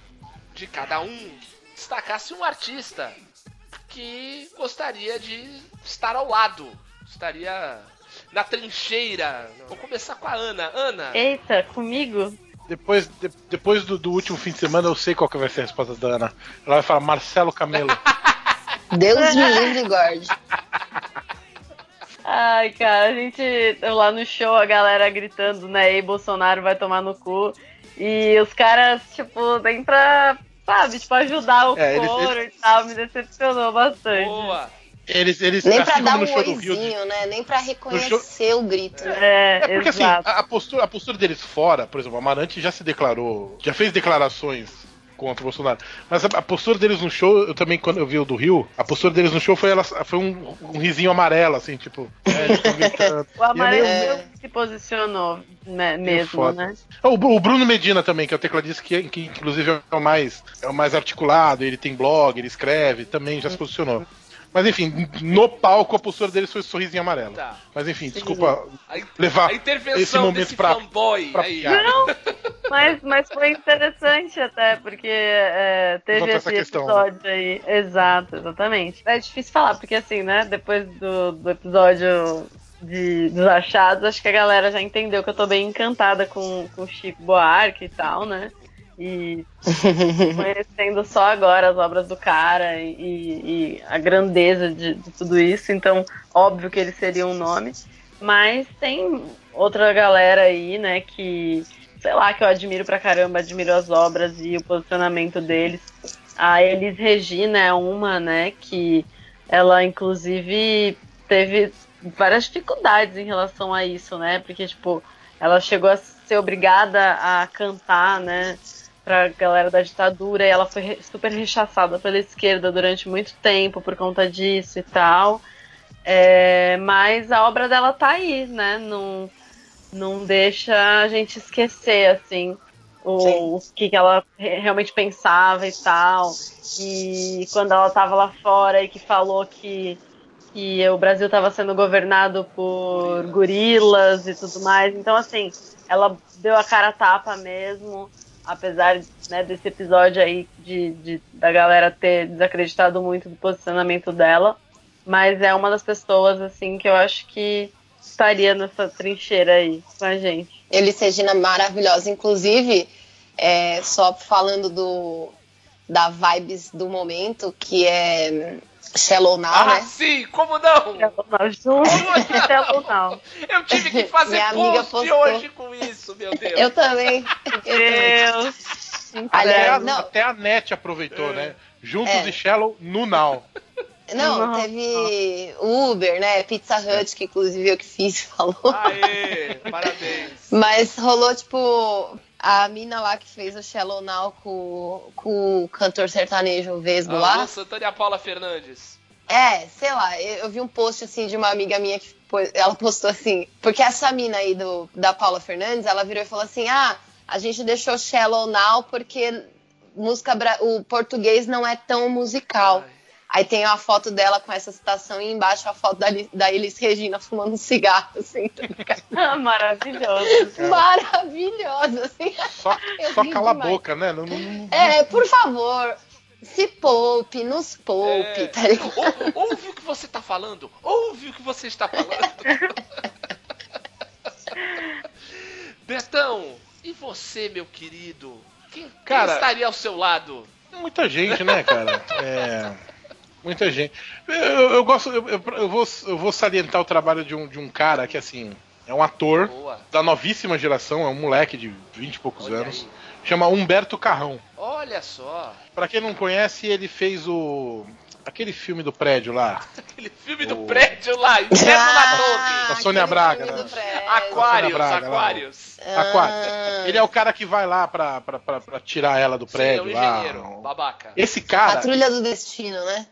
de cada um, destacasse um artista que gostaria de estar ao lado. Estaria na trincheira. Vou começar com a Ana. Ana, Eita, comigo? Depois, de- depois do, do último fim de semana, eu sei qual que vai ser a resposta da Ana. Ela vai falar Marcelo Camelo. Deus me livre guarde. Ai, cara, a gente lá no show, a galera gritando, né? E Bolsonaro vai tomar no cu. E os caras, tipo, nem pra, sabe, tipo, ajudar o É, eles- coro e tal, me decepcionou bastante. boa. Eles, eles Nem pra assim dar um oizinho, né? Nem pra reconhecer o grito, né? É, É porque assim, exato. a, a postura, a postura deles fora, por exemplo, o Amarante já se declarou, já fez declarações contra o Bolsonaro. Mas a, a postura deles no show, eu também, quando eu vi o do Rio, a postura deles no show foi, ela, foi um, um risinho amarelo, assim, tipo. é. O Amarelo é meio- não se posicionou né, mesmo, né? O, o Bruno Medina também, que é o tecladista que, que inclusive é o mais é o mais articulado, ele tem blog, ele escreve, também já se posicionou. Mas enfim, no palco a postura deles foi sorrisinho amarelo. Tá. Mas enfim, desculpa A, levar a intervenção esse momento desse pra- fanboy pra aí. piada. Mas, mas foi interessante até, porque é, teve esse questão, episódio aí. Exato, exatamente. É difícil falar, porque assim, né, depois do, do episódio de, dos achados, acho que a galera já entendeu que eu tô bem encantada com, com o Chico Buarque e tal, né? E conhecendo só agora as obras do cara e, e a grandeza de, de tudo isso, então óbvio que ele seria um nome. Mas tem outra galera aí, né, que, sei lá, que eu admiro pra caramba, admiro as obras e o posicionamento deles. A Elis Regina é uma, né, que ela inclusive teve várias dificuldades em relação a isso, né, porque, tipo, ela chegou a ser obrigada a cantar, né, pra galera da ditadura e ela foi re- super rechaçada pela esquerda durante muito tempo por conta disso e tal. É, mas a obra dela tá aí, né? Não, não deixa a gente esquecer, assim, o, o que, que ela re- realmente pensava e tal. E quando ela tava lá fora e que falou que, que o Brasil estava sendo governado por gorilas e tudo mais. Então, assim, ela deu a cara a tapa mesmo, apesar né, desse episódio aí de, de- da galera ter desacreditado muito do posicionamento dela. Mas é uma das pessoas, assim, que eu acho que estaria nessa trincheira aí com a gente. Elis Regina maravilhosa. Inclusive, é, só falando do, da vibes do momento, que é Shallow Now, Ah, né? sim, como não? Não, junto com Shallow Now. Eu tive que fazer Minha amiga post postou. hoje com isso, meu Deus. Eu também. Eu também. Deus. Até não, até a NET aproveitou, né? Juntos É. e Shallow no Now. não, Nossa. teve Uber, né? Pizza Hut, que inclusive eu que fiz, falou. Aê, parabéns. Mas rolou, tipo, a mina lá que fez o Shallow Now com, com o cantor sertanejo Vesgo lá. Alô, Santana Paula Fernandes. É, sei lá, eu, eu vi um post assim de uma amiga minha que ela postou assim, porque essa mina aí do, da Paula Fernandes, ela virou e falou assim: ah, a gente deixou Shallow Now porque música o português não é tão musical. Ai. Aí tem a foto dela com essa citação e embaixo a foto da, da Elis Regina fumando um cigarro, assim, tá ligado? Maravilhoso. Maravilhosa, assim. Só, só cala a demais. boca, né? Não, não- não- É, por favor, se poupe, nos poupe, É. tá ligado? Ou- Ouve o que você tá falando. Ouve o que você está falando. Betão, e você, meu querido? Quem, quem Cara- estaria ao seu lado? Muita gente, né, cara? É, muita gente. Eu, eu gosto, eu, eu- eu vou, eu vou salientar o trabalho de um, de um cara que, assim, é um ator Boa. da novíssima geração, é um moleque de 20 e poucos Olha anos. aí. Chama Humberto Carrão. Olha só. Pra quem não conhece, ele fez o. aquele filme do prédio lá. Aquele filme do O- prédio lá, Inferno na Torre. Da Sônia Braga, né? do. Aquários, Braga, lá. Aquários. Aquário. Ah. Ele é o cara que vai lá pra, pra, pra, pra tirar ela do Sim, prédio é um lá. engenheiro, babaca. Esse cara. Patrulha do Destino, né?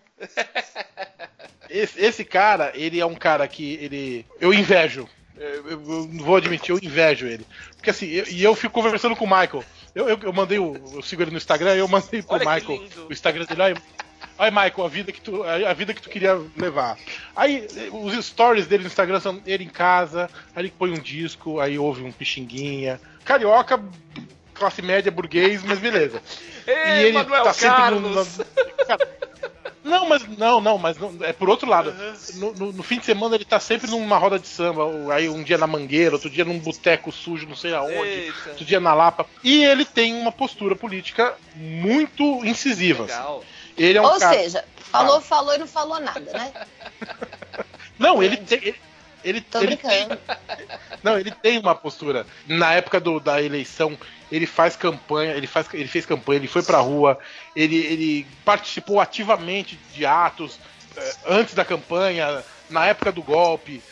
Esse, esse cara, ele é um cara que ele. Eu invejo. Eu, eu- eu não vou admitir, eu invejo ele. Porque assim, eu- e eu fico conversando com o Michael. Eu, eu, eu mandei o. Eu sigo ele no Instagram, eu mandei pro Olha Michael o Instagram dele. Olha, olha, Michael, a vida, que tu, a vida que tu queria levar. Aí os stories dele no Instagram são ele em casa, aí ele põe um disco, aí ouve um pixinguinha. Carioca, classe média, burguês, mas beleza. Ei, Manuel tá Carlos. Cara, Não, mas não, não, mas não- é por outro lado. No, no- no fim de semana ele tá sempre numa roda de samba, aí um dia na mangueira, outro dia num boteco sujo, não sei aonde, Eita. outro dia na Lapa. E ele tem uma postura política muito incisiva. assim. Legal. Ele é um Ou cara. seja, falou, falou e não falou nada, né? Não, ele tem. Ele, ele, Tô ele tem, brincando. não, ele tem uma postura. Na época do- da eleição, ele faz campanha, ele, faz, ele fez campanha, ele foi pra rua, ele, ele participou ativamente de atos eh, antes da campanha, na época do golpe,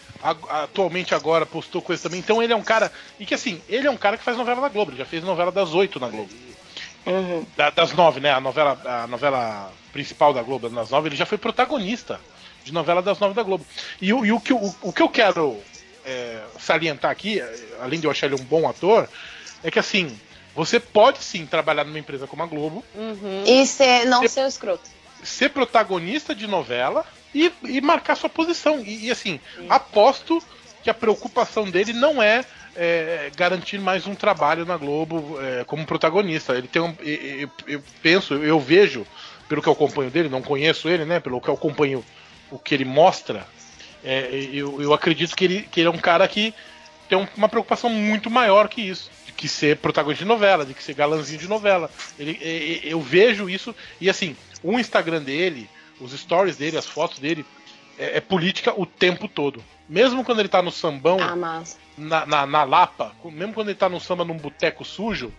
atualmente agora postou coisa também. Então ele é um cara. E que assim, ele é um cara que faz novela da Globo, ele já fez novela das oito na Globo. Uhum. Da- das nove, né? A novela, a novela principal da Globo, das nove, ele já foi protagonista de novela das nove da Globo. E, o- e o, que, eu- o, o que eu quero é, salientar aqui, é, além de eu achar ele um bom ator, é que assim, você pode sim trabalhar numa empresa como a Globo, E ser, não ser o escroto. ser protagonista de novela e, e marcar sua posição. E, e, assim, aposto que a preocupação dele não é, é, garantir mais um trabalho na Globo é, como protagonista. Ele tem um. Eu, eu- eu penso, eu vejo, pelo que eu acompanho dele, não conheço ele, né? Pelo que eu acompanho o que ele mostra, é, eu, eu acredito que ele, que ele é um cara que tem um- uma preocupação muito maior que isso. De que ser protagonista de novela, de que ser galanzinho de novela. Ele, é, é, eu vejo isso, e assim, o Instagram dele, os stories dele, as fotos dele, é, é política o tempo todo. Mesmo quando ele tá no sambão, Ah, na, na, na Lapa, mesmo quando ele tá no samba num boteco sujo,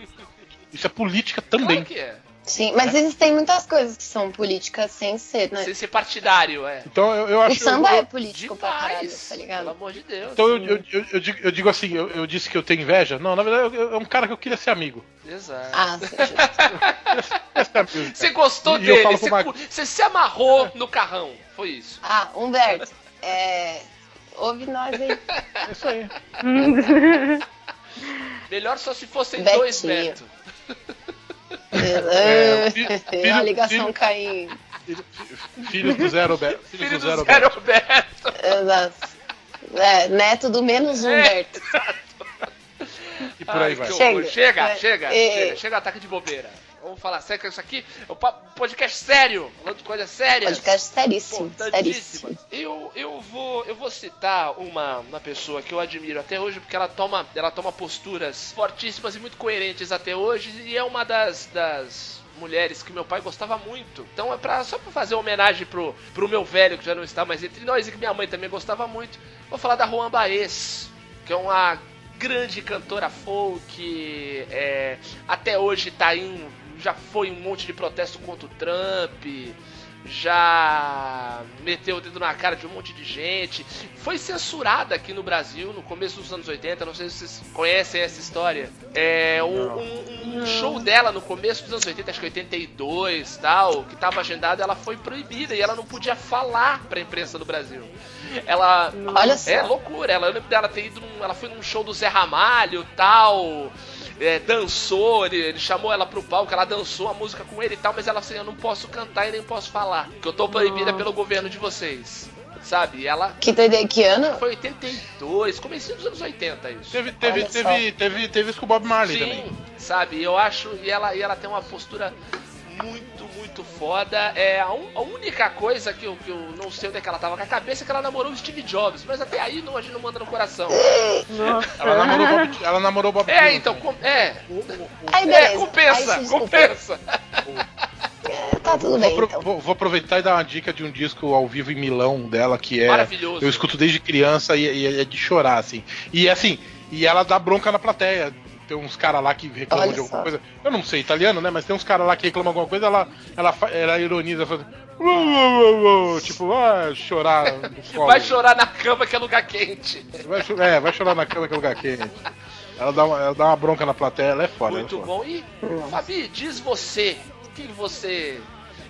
isso é política também. Claro que é. Sim, mas existem muitas coisas que são políticas sem ser, né? Sem ser partidário, é. Então eu, eu O acho. samba eu- é político pra caralho, Demais. tá Pelo ligado? amor de Deus. Então eu, eu, eu, eu digo, eu digo assim, eu, eu disse que eu tenho inveja. Não, na verdade é um cara que eu queria ser amigo. Exato. Ah, amigo, Você gostou E dele, você, cu- você se amarrou no carrão. Foi isso. Ah, Humberto, é... ouve nós aí. É isso aí. Melhor só se fossem Betinho. dois, Beto. É, fi- filho- a ligação filho- caindo. Filho- do Zero Beto. Filhos Filho do Zero do Zero Beto. Beto. Exato. É, neto do menos É. Humberto. E por aí Ai, vai. Chega. Chega, É, chega, é. chega. Chega ataque de bobeira. Vamos falar sério, que isso aqui é um podcast sério, falando de coisa séria. Podcast seríssimo, seríssimo. Eu, eu, vou, eu vou citar uma, uma pessoa que eu admiro até hoje, porque ela toma, ela toma posturas fortíssimas e muito coerentes até hoje, e é uma das, das mulheres que meu pai gostava muito. Então é pra, só pra fazer homenagem pro, pro meu velho, que já não está mais entre nós, e que minha mãe também gostava muito, vou falar da Juan Baez, que é uma grande cantora folk, é, até hoje tá em, já foi um monte de protesto contra o Trump, já meteu o dedo na cara de um monte de gente. Foi censurada aqui no Brasil no começo dos anos 80, não sei se vocês conhecem essa história. É um, um- um show dela no começo dos anos 80, acho que 82 tal, que tava agendado, ela foi proibida e ela não podia falar pra imprensa do Brasil. Ela. Olha só. É loucura, ela, eu lembro dela ter ido num, Ela foi num show do Zé Ramalho tal. É, dançou, ele, ele chamou ela pro palco, ela dançou a música com ele e tal, mas ela assim, eu não posso cantar e nem posso falar. Que eu tô proibida pelo governo de vocês. Sabe? E ela Que, que ano? foi 82, comecinho dos anos 80 isso. Teve, teve, teve, teve, teve isso com o Bob Marley Sim, também. sabe? Eu acho. E ela, e ela tem uma postura muito, muito foda. É a, un- a única coisa que eu, que eu não sei onde é que ela tava com a cabeça é que ela namorou o Steve Jobs. Mas até aí não, a gente não manda no coração. Nossa. Ela namorou o Bob, ela namorou o Bob É, então, com- é. Aí É, compensa, Aí compensa. Tá tudo Vou, bem, apro- então. vou- vou aproveitar e dar uma dica de um disco ao vivo em Milão dela, que é. Maravilhoso. Eu escuto desde criança e, e é de chorar, assim. E assim, e ela dá bronca na plateia. Tem uns caras lá que reclamam Olha de alguma só. coisa. Eu não sei italiano, né? Mas tem uns caras lá que reclamam alguma coisa, ela, ela, ela ironiza, fala, "Uh, uh, uh", tipo, ah, chorar. Vai chorar na cama que é lugar quente. Vai é, vai chorar na cama que é lugar quente. Ela dá, uma, ela dá uma bronca na plateia, ela é foda. Muito ela é foda. bom. E, Fabi, diz você, quem você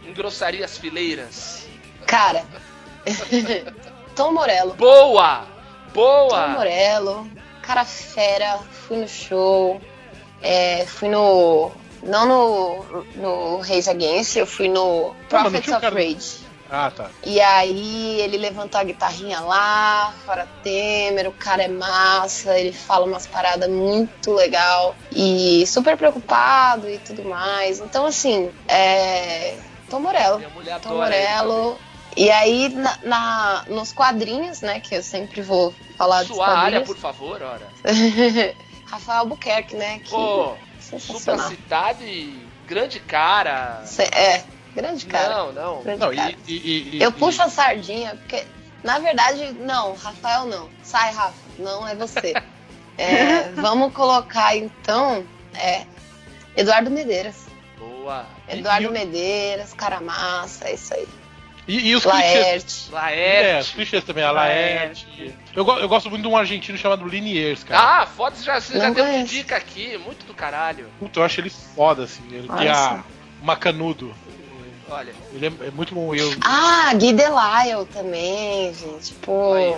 engrossaria as fileiras? Cara. Tom Morello. Boa! Tom Boa! Morello. Cara fera. Fui no show. É, fui no. Não no, no Rage Against, eu fui no Prophets of Rage. Ah, tá. E aí ele levantou a guitarrinha lá, fora Temer, o cara é massa, ele fala umas paradas muito legal e super preocupado e tudo mais. Então assim, é. Tom Morello. Minha mulher Tom Morello. E aí, na, na- nos quadrinhos, né, que eu sempre vou falar dos Sua área, quadrinhos. por favor, ora. Rafael Albuquerque, né, que Pô, sensacional. supracitado e grande cara. É, grande cara. Não, não. grande Não, cara. e, e- e- Eu e- puxo a sardinha, porque, na verdade, não, Rafael não. Sai, Rafa, não é você. É, vamos colocar, então, é, Eduardo Medeiras. Boa. Eduardo E- e- Medeiras, cara massa, é isso aí. E, e os clichês. Laerte. É, Laerte. os clichês também, a Laerte. Eu, go- eu gosto muito de um argentino chamado Liniers, cara. Ah, foda, você já, você já deu dica aqui, muito do caralho. Puta, eu acho ele foda, assim. Ele a só. Macanudo. Olha, Ele é, é muito bom. Eu, Ah, Gui Delisle também, gente. Pô, aí,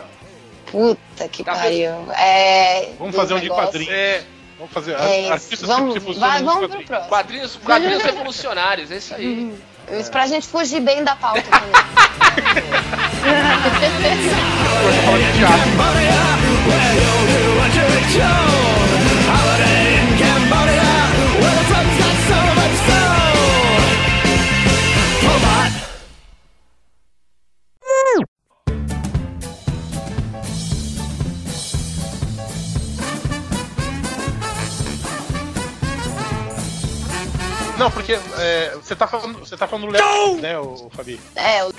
puta que Tá pariu. É, Vamos fazer um de negócios. quadrinho. É, Vamos fazer. É artistas Vamos, que vai, vamos pro quadrinhos. próximo. quadrinhos, quadrinhos revolucionários, é isso aí. Isso pra gente fugir bem da pauta também. porque é, você tá falando, você tá falando do Léo, né, o, Fabi? É, o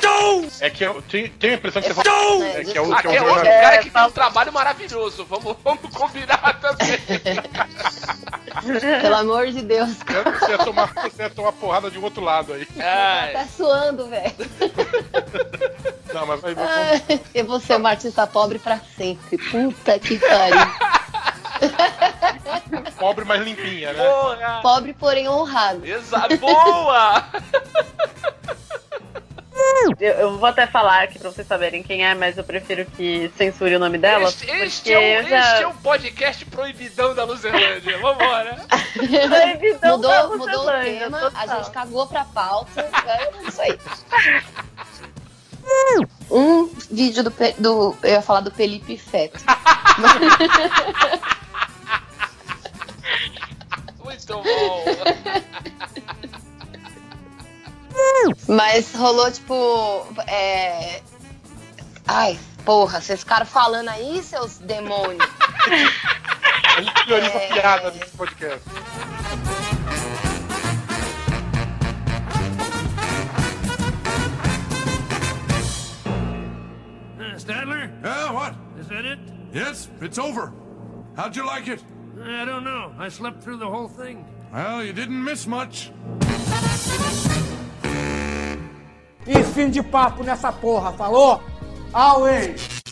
É que eu tenho, tenho a impressão que você Eu fala. falo, É que é o, que é é o outro cara que tem um trabalho maravilhoso, vamos, vamos combinar também. Pelo amor de Deus, Você ia, tomar, você ia tomar porrada de um outro lado aí. Ai, tá suando, velho. Não, mas vai, Ai, Eu vou ser uma artista pobre pra sempre. Puta que pariu. pobre, mas limpinha, né? porra! Pobre, porém honrado. Exato, boa! Eu, eu vou até falar aqui pra vocês saberem quem é, mas eu prefiro que censure o nome dela. Este, este é o, eu já- este é o podcast proibidão da Luzerlândia. Vambora. Proibidão da Mudou, mudou o tema, a gente cagou pra pauta. É isso aí. Um vídeo do, do. Eu ia falar do Felipe Feto. Muito bom. Mas rolou, tipo. É... Ai, porra, vocês ficaram falando aí, seus demônios. A gente prioriza É. piada nesse podcast. Stadler, Yeah, what? is that it? Yes, it's over. How'd you like it? I don't know. I slept through the whole thing. Well, you didn't miss much. E fim de papo nessa porra, falou? Always!